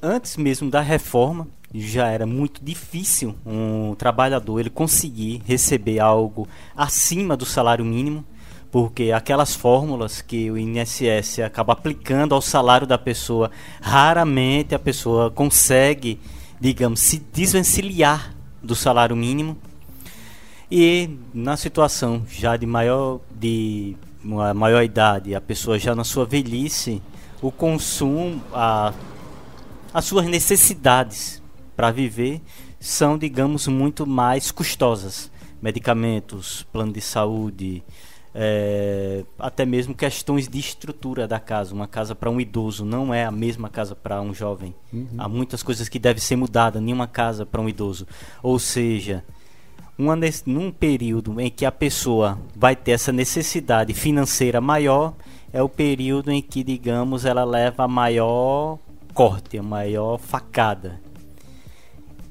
antes mesmo da reforma, já era muito difícil um trabalhador ele conseguir receber algo acima do salário mínimo porque aquelas fórmulas que o INSS acaba aplicando ao salário da pessoa, raramente a pessoa consegue, digamos, se desvencilhar do salário mínimo. E na situação já de maior de maior idade, a pessoa já na sua velhice, o consumo, a, as suas necessidades para viver são, digamos, muito mais custosas. Medicamentos, plano de saúde, é, até mesmo questões de estrutura da casa. Uma casa para um idoso não é a mesma casa para um jovem. Uhum. Há muitas coisas que devem ser mudadas em uma casa para um idoso. Ou seja, uma, num período em que a pessoa vai ter essa necessidade financeira maior, é o período em que, digamos, ela leva a maior corte, a maior facada.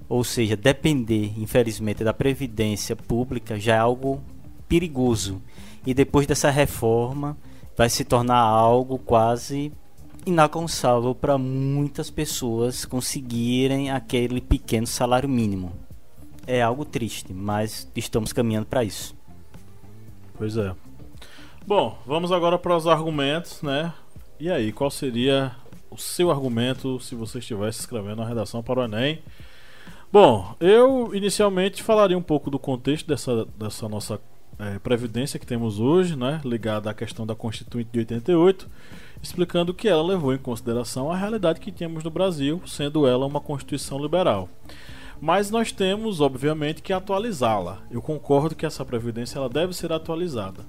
Ou seja, depender, infelizmente, da previdência pública já é algo perigoso e depois dessa reforma vai se tornar algo quase inalcançável para muitas pessoas conseguirem aquele pequeno salário mínimo. É algo triste, mas estamos caminhando para isso. Pois é. Bom, vamos agora para os argumentos, né? E aí, qual seria o seu argumento se você estivesse escrevendo a redação para o Enem? Bom, eu inicialmente falaria um pouco do contexto dessa, dessa nossa é, previdência que temos hoje, né, ligada à questão da Constituinte de 88, explicando que ela levou em consideração a realidade que tínhamos no Brasil, sendo ela uma Constituição liberal. Mas nós temos, obviamente, que atualizá-la. Eu concordo que essa previdência ela deve ser atualizada.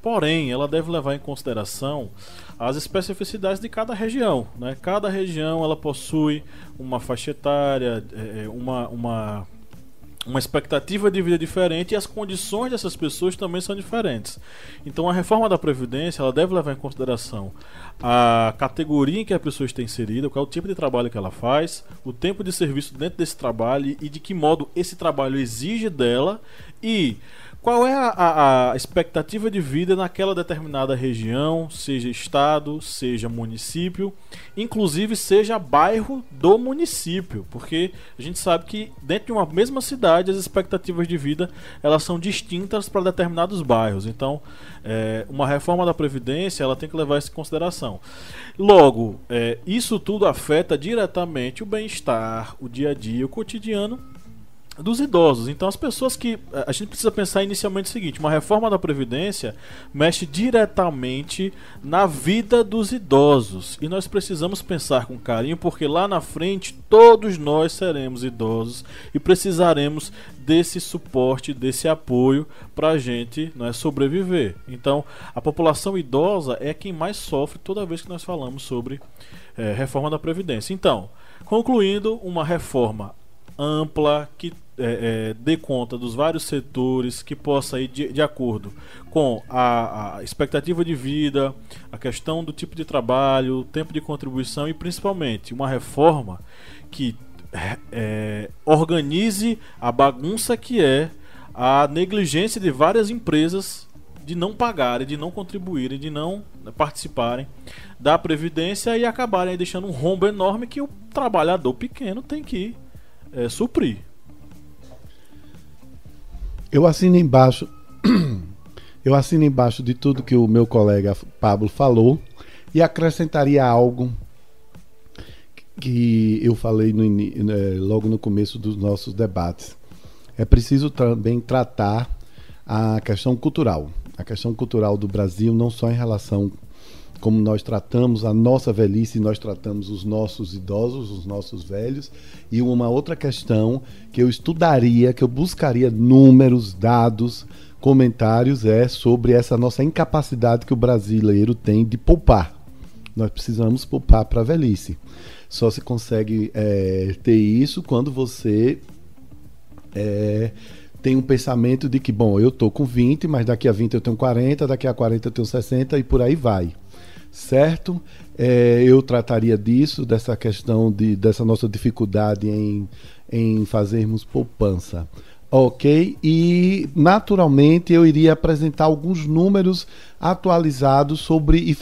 Porém, ela deve levar em consideração as especificidades de cada região. Né? Cada região ela possui uma faixa etária, é, é, uma, uma uma expectativa de vida diferente e as condições dessas pessoas também são diferentes. Então a reforma da Previdência ela deve levar em consideração a categoria em que a pessoa está inserida, qual é o tipo de trabalho que ela faz, o tempo de serviço dentro desse trabalho e de que modo esse trabalho exige dela e qual é a, a, a, expectativa de vida naquela determinada região, seja estado, seja município, inclusive seja bairro do município, porque a gente sabe que dentro de uma mesma cidade as expectativas de vida elas são distintas para determinados bairros. Então, é, uma reforma da previdência ela tem que levar isso em consideração. Logo, é, isso tudo afeta diretamente o bem-estar, o dia a dia, o cotidiano dos idosos. Então, as pessoas que. Eh, a gente precisa pensar inicialmente o seguinte: uma reforma da Previdência mexe diretamente na vida dos idosos. E nós precisamos pensar com carinho, porque lá na frente todos nós seremos idosos e precisaremos desse suporte, desse apoio para a gente é sobreviver. Então, a população idosa é quem mais sofre toda vez que nós falamos sobre é, reforma da Previdência. Então, concluindo, uma reforma ampla que é, é, dê conta dos vários setores, que possa ir de, de acordo com a, a, expectativa de vida, a questão do tipo de trabalho, tempo de contribuição e principalmente uma reforma que é, organize a bagunça que é a negligência de várias empresas de não pagarem, de não contribuírem, de não participarem da previdência e acabarem deixando um rombo enorme que o trabalhador pequeno tem que é, suprir. Eu assino embaixo. eu assino embaixo de tudo que o meu colega Pablo falou e acrescentaria algo que eu falei no, né, logo no começo dos nossos debates. É preciso também tratar a questão cultural. A questão cultural do Brasil, não só em relação como nós tratamos a nossa velhice, nós tratamos os nossos idosos, os nossos velhos, e uma outra questão que eu estudaria, que eu buscaria números, dados, comentários é sobre essa nossa incapacidade que o brasileiro tem de poupar. Nós precisamos poupar para a velhice. Só se consegue é, ter isso quando você é, tem um pensamento de que, bom, eu tô com 20, mas daqui a 20 eu tenho 40, daqui a 40 eu tenho 60 e por aí vai. Certo? É, eu trataria disso, dessa questão de, dessa nossa dificuldade em, em fazermos poupança. Ok, e naturalmente eu iria apresentar alguns números atualizados sobre e,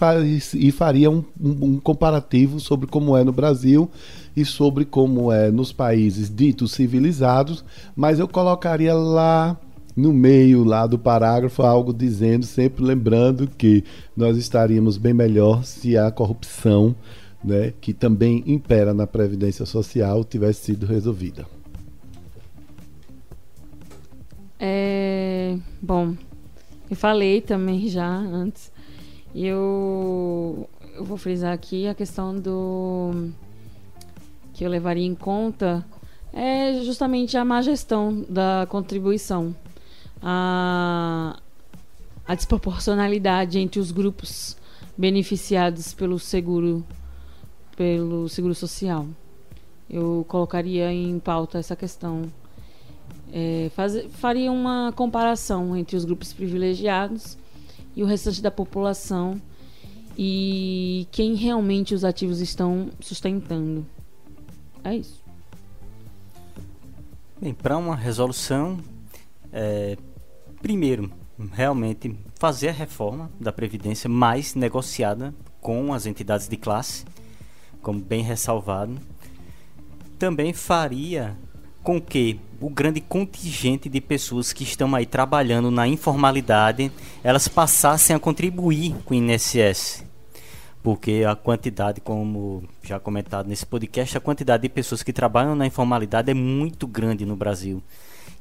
e faria um, um, comparativo sobre como é no Brasil e sobre como é nos países ditos civilizados, mas eu colocaria lá no meio lá do parágrafo algo dizendo, sempre lembrando que nós estaríamos bem melhor se a corrupção, né, que também impera na previdência social, tivesse sido resolvida. É, bom, eu falei também já antes. E eu, eu vou frisar aqui a questão do que eu levaria em conta é justamente a má gestão da contribuição. A, a desproporcionalidade entre os grupos beneficiados pelo seguro pelo seguro social. Eu colocaria em pauta essa questão é, faz, faria uma comparação entre os grupos privilegiados e o restante da população e quem realmente os ativos estão sustentando. É isso. Bem, para uma resolução, é, primeiro, realmente fazer a reforma da Previdência mais negociada com as entidades de classe, como bem ressalvado. Também faria com que o grande contingente de pessoas que estão aí trabalhando na informalidade, elas passassem a contribuir com o INSS. Porque a quantidade, como já comentado nesse podcast, a quantidade de pessoas que trabalham na informalidade é muito grande no Brasil.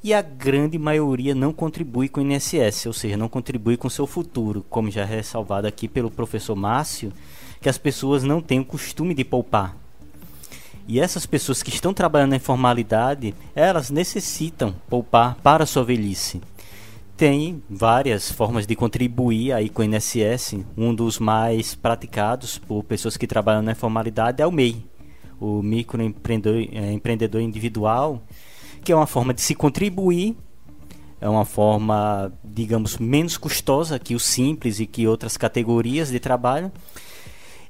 E a grande maioria não contribui com o INSS, ou seja, não contribui com seu futuro, como já é ressalvado aqui pelo professor Márcio, que as pessoas não têm o costume de poupar e essas pessoas que estão trabalhando na informalidade, elas necessitam poupar para a sua velhice. Tem várias formas de contribuir aí com o INSS. Um dos mais praticados por pessoas que trabalham na informalidade é o MEI, o microempreendedor é, individual, que é uma forma de se contribuir é uma forma, digamos, menos custosa que o simples e que outras categorias de trabalho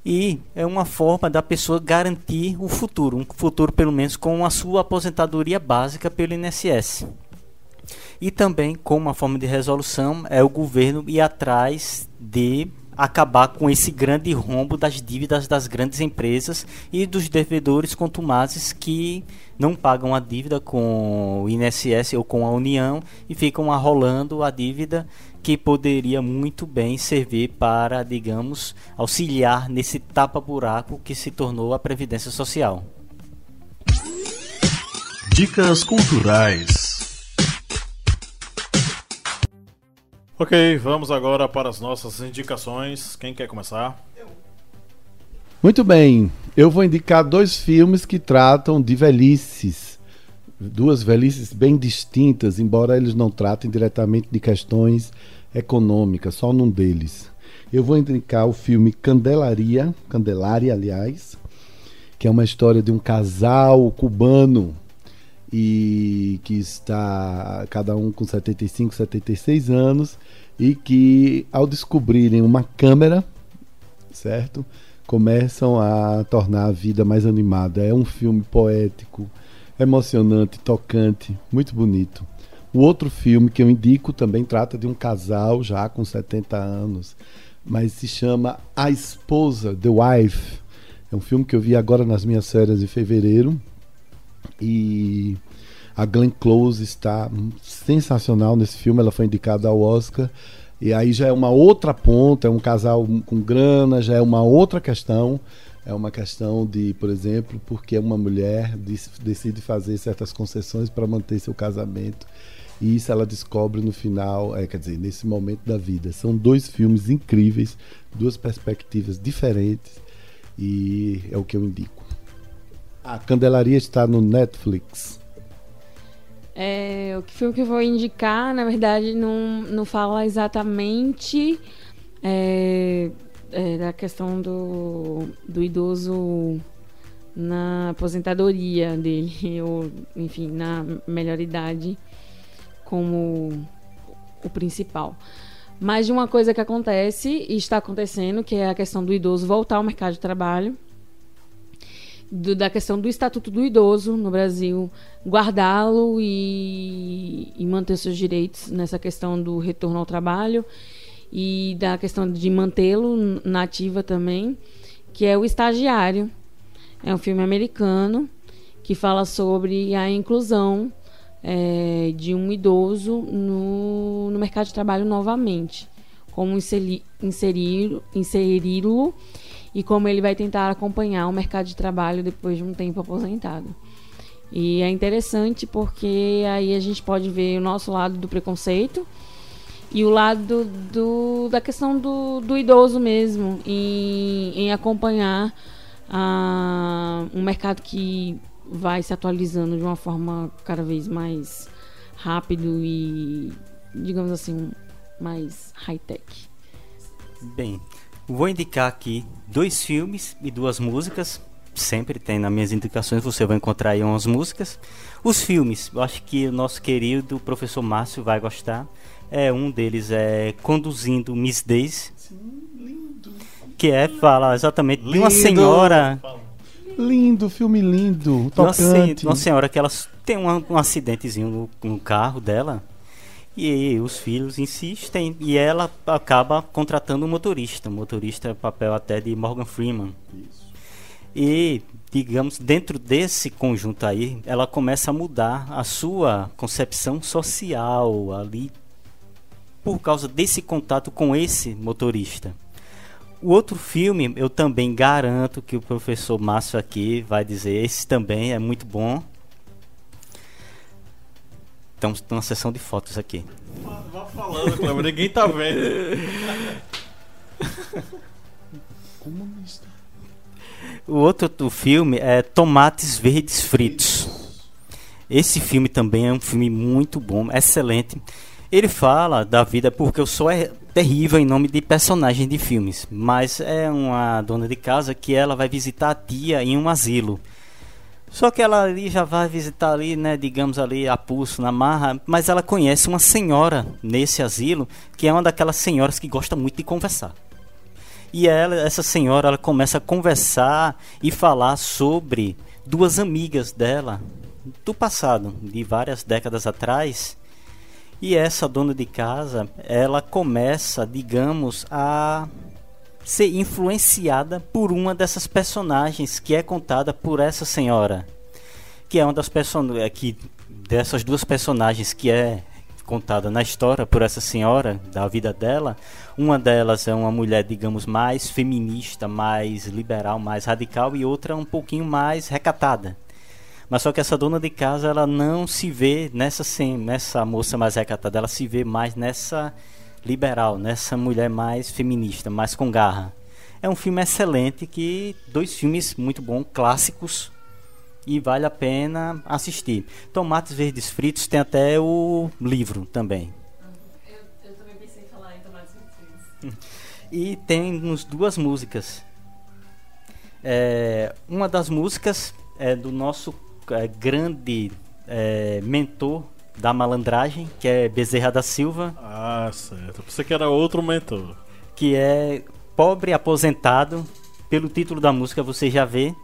e é uma forma da pessoa garantir o futuro, um futuro pelo menos com a sua aposentadoria básica pelo INSS. E também, como uma forma de resolução, é o governo ir atrás de acabar com esse grande rombo das dívidas das grandes empresas e dos devedores contumazes que não pagam a dívida com o INSS ou com a União e ficam arrolando a dívida que poderia muito bem servir para, digamos, auxiliar nesse tapa-buraco que se tornou a Previdência Social. Dicas culturais. Ok, vamos agora para as nossas indicações. Quem quer começar? Muito bem, eu vou indicar dois filmes que tratam de velhices duas velhices bem distintas, embora eles não tratem diretamente de questões econômica, só num deles. Eu vou indicar o filme Candelaria, Candelária, aliás, que é uma história de um casal cubano e que está cada um com 75, 76 anos e que ao descobrirem uma câmera, certo? Começam a tornar a vida mais animada. É um filme poético, emocionante, tocante, muito bonito. O outro filme que eu indico também trata de um casal já com 70 anos, mas se chama A Esposa, The Wife. É um filme que eu vi agora nas minhas férias de fevereiro. E a Glenn Close está sensacional nesse filme, ela foi indicada ao Oscar. E aí já é uma outra ponta, é um casal com grana, já é uma outra questão. É uma questão de, por exemplo, porque uma mulher decide fazer certas concessões para manter seu casamento. E isso ela descobre no final, é, quer dizer, nesse momento da vida. São dois filmes incríveis, duas perspectivas diferentes e é o que eu indico. A Candelaria está no Netflix. É, o filme que eu vou indicar, na verdade, não, não fala exatamente é, é, da questão do, do idoso na aposentadoria dele, ou enfim, na melhor idade como o principal. Mas de uma coisa que acontece e está acontecendo, que é a questão do idoso voltar ao mercado de trabalho, do, da questão do estatuto do idoso no Brasil, guardá-lo e, e manter seus direitos nessa questão do retorno ao trabalho e da questão de mantê-lo nativa também, que é o estagiário. É um filme americano que fala sobre a inclusão é, de um idoso no, no mercado de trabalho novamente. Como inseri-lo inserir, inseri-lo e como ele vai tentar acompanhar o mercado de trabalho depois de um tempo aposentado. E é interessante porque aí a gente pode ver o nosso lado do preconceito e o lado do, da questão do, do idoso mesmo, em, em acompanhar uh, um mercado que vai se atualizando de uma forma cada vez mais rápido e, digamos assim, mais high-tech. Bem, vou indicar aqui dois filmes e duas músicas. Sempre tem nas minhas indicações, você vai encontrar aí umas músicas. Os filmes, eu acho que o nosso querido professor Márcio vai gostar. É um deles é Conduzindo Miss Daisy. Sim, lindo. Que é fala exatamente lindo. de uma senhora Lindo, filme lindo, tocante. Uma, uma senhora que ela tem um, um acidentezinho no, no carro dela e os filhos insistem e ela acaba contratando um motorista. O motorista é papel até de Morgan Freeman. Isso. E, digamos, dentro desse conjunto aí, ela começa a mudar a sua concepção social ali por causa desse contato com esse motorista. O outro filme, eu também garanto que o professor Márcio aqui vai dizer, esse também é muito bom. Estamos numa sessão de fotos aqui. Vá falando, Cleber, ninguém tá vendo. Comunista. O outro do filme é Tomates Verdes Fritos. Esse filme também é um filme muito bom, excelente. Ele fala da vida porque eu sou é terrível em nome de personagem de filmes, mas é uma dona de casa que ela vai visitar a tia em um asilo. Só que ela ali já vai visitar ali, né, digamos ali a pulso na marra, mas ela conhece uma senhora nesse asilo, que é uma daquelas senhoras que gosta muito de conversar. E ela, essa senhora, ela começa a conversar e falar sobre duas amigas dela do passado, de várias décadas atrás, e essa dona de casa, ela começa, digamos, a ser influenciada por uma dessas personagens que é contada por essa senhora, que é uma das personagens é que dessas duas personagens que é contada na história por essa senhora da vida dela. Uma delas é uma mulher, digamos, mais feminista, mais liberal, mais radical e outra um pouquinho mais recatada. Mas só que essa dona de casa, ela não se vê nessa, nessa moça mais recatada, ela se vê mais nessa liberal, nessa mulher mais feminista, mais com garra. É um filme excelente, que dois filmes muito bons, clássicos, e vale a pena assistir. Tomates Verdes Fritos tem até o livro também. Eu, eu também pensei em falar em Tomates Verdes Fritos. e tem nos duas músicas. É, uma das músicas é do nosso é, grande é, mentor da malandragem, que é Bezerra da Silva. Ah, certo. Você que era outro mentor. Que é Pobre Aposentado. Pelo título da música você já vê.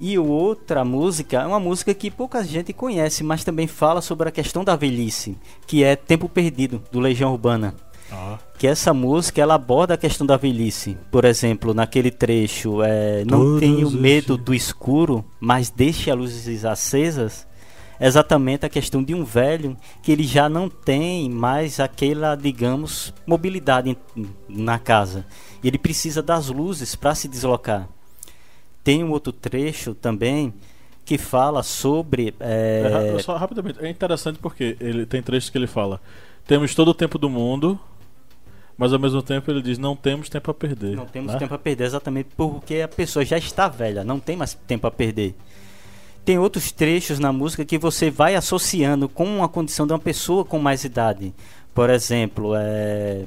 E outra música é uma música que pouca gente conhece, mas também fala sobre a questão da velhice, que é Tempo Perdido, do Legião Urbana. Ah. Que essa música ela aborda a questão da velhice. Por exemplo, naquele trecho, é, não tenho medo do escuro, mas deixe as luzes acesas. Exatamente a questão de um velho que ele já não tem mais aquela, digamos, mobilidade na casa. Ele precisa das luzes para se deslocar. Tem um outro trecho também que fala sobre. É... É, só rapidamente, é interessante porque ele tem trechos que ele fala: temos todo o tempo do mundo, mas ao mesmo tempo ele diz: não temos tempo a perder. Não temos né? tempo a perder, exatamente porque a pessoa já está velha, não tem mais tempo a perder. Tem outros trechos na música que você vai associando com uma condição de uma pessoa com mais idade. Por exemplo, é.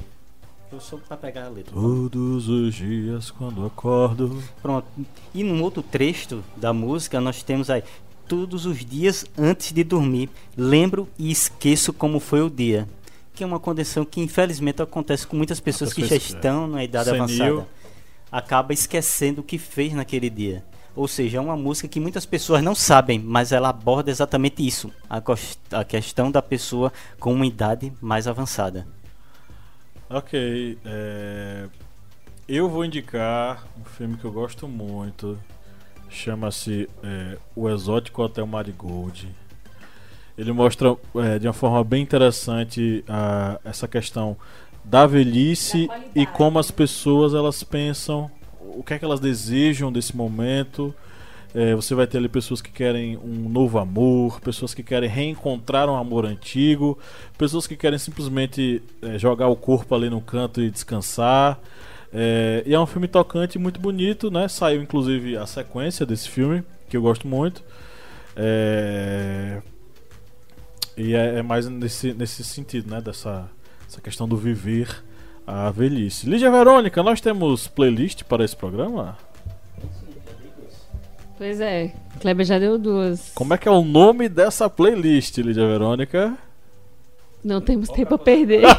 Eu sou para pegar a letra. Todos os dias quando acordo. Pronto. E num outro trecho da música nós temos aí todos os dias antes de dormir, lembro e esqueço como foi o dia. Que é uma condição que infelizmente acontece com muitas pessoas que já estão na idade Senil. avançada. Acaba esquecendo o que fez naquele dia. Ou seja, é uma música que muitas pessoas não sabem, mas ela aborda exatamente isso, a, a questão da pessoa com uma idade mais avançada. Ok, é, eu vou indicar um filme que eu gosto muito. Chama-se é, O Exótico Hotel Marigold. Ele mostra é, de uma forma bem interessante a- essa questão da velhice Da e como as pessoas elas pensam, o que é que elas desejam desse momento. É, você vai ter ali pessoas que querem um novo amor, pessoas que querem reencontrar um amor antigo, pessoas que querem simplesmente é, jogar o corpo ali no canto e descansar. É, e é um filme tocante e muito bonito, né? Saiu inclusive a sequência desse filme, que eu gosto muito. É, E é, é mais nesse, nesse sentido, né? Dessa essa questão do viver a velhice. Lígia Verônica, nós temos playlist para esse programa? Pois é, Kleber já deu duas. Como é que é o nome dessa playlist, Lídia Verônica? Não temos tempo a perder.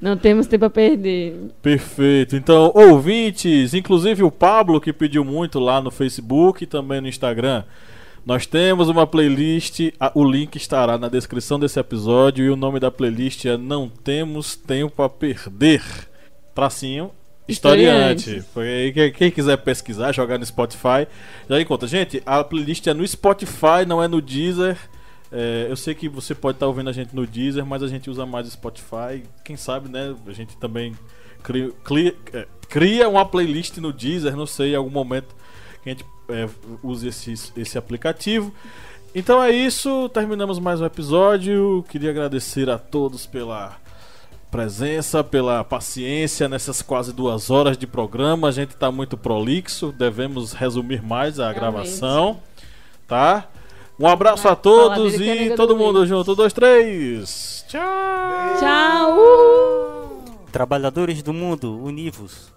Não temos tempo a perder. Perfeito. Então, ouvintes, inclusive o Pablo que pediu muito lá no Facebook e também no Instagram. Nós temos uma playlist, o link estará na descrição desse episódio e o nome da playlist é Não Temos Tempo a Perder. Tracinho Historiante. Quem quiser pesquisar, jogar no Spotify, já encontra. Gente, a playlist é no Spotify, não é no Deezer. É, eu sei que você pode estar ouvindo a gente no Deezer, mas a gente usa mais o Spotify. Quem sabe, né? A gente também cria, cria- é, cria uma playlist no Deezer, não sei, em algum momento que a gente é, use esse, esse aplicativo. Então é isso, terminamos mais um episódio. Queria agradecer a todos pela presença, pela paciência nessas quase duas horas de programa. A gente está muito prolixo, devemos resumir mais a Realmente. gravação, tá? Um abraço a todos é e nega todo do mundo junto. Um, dois, três. Tchau! Tchau! Trabalhadores do mundo, univos.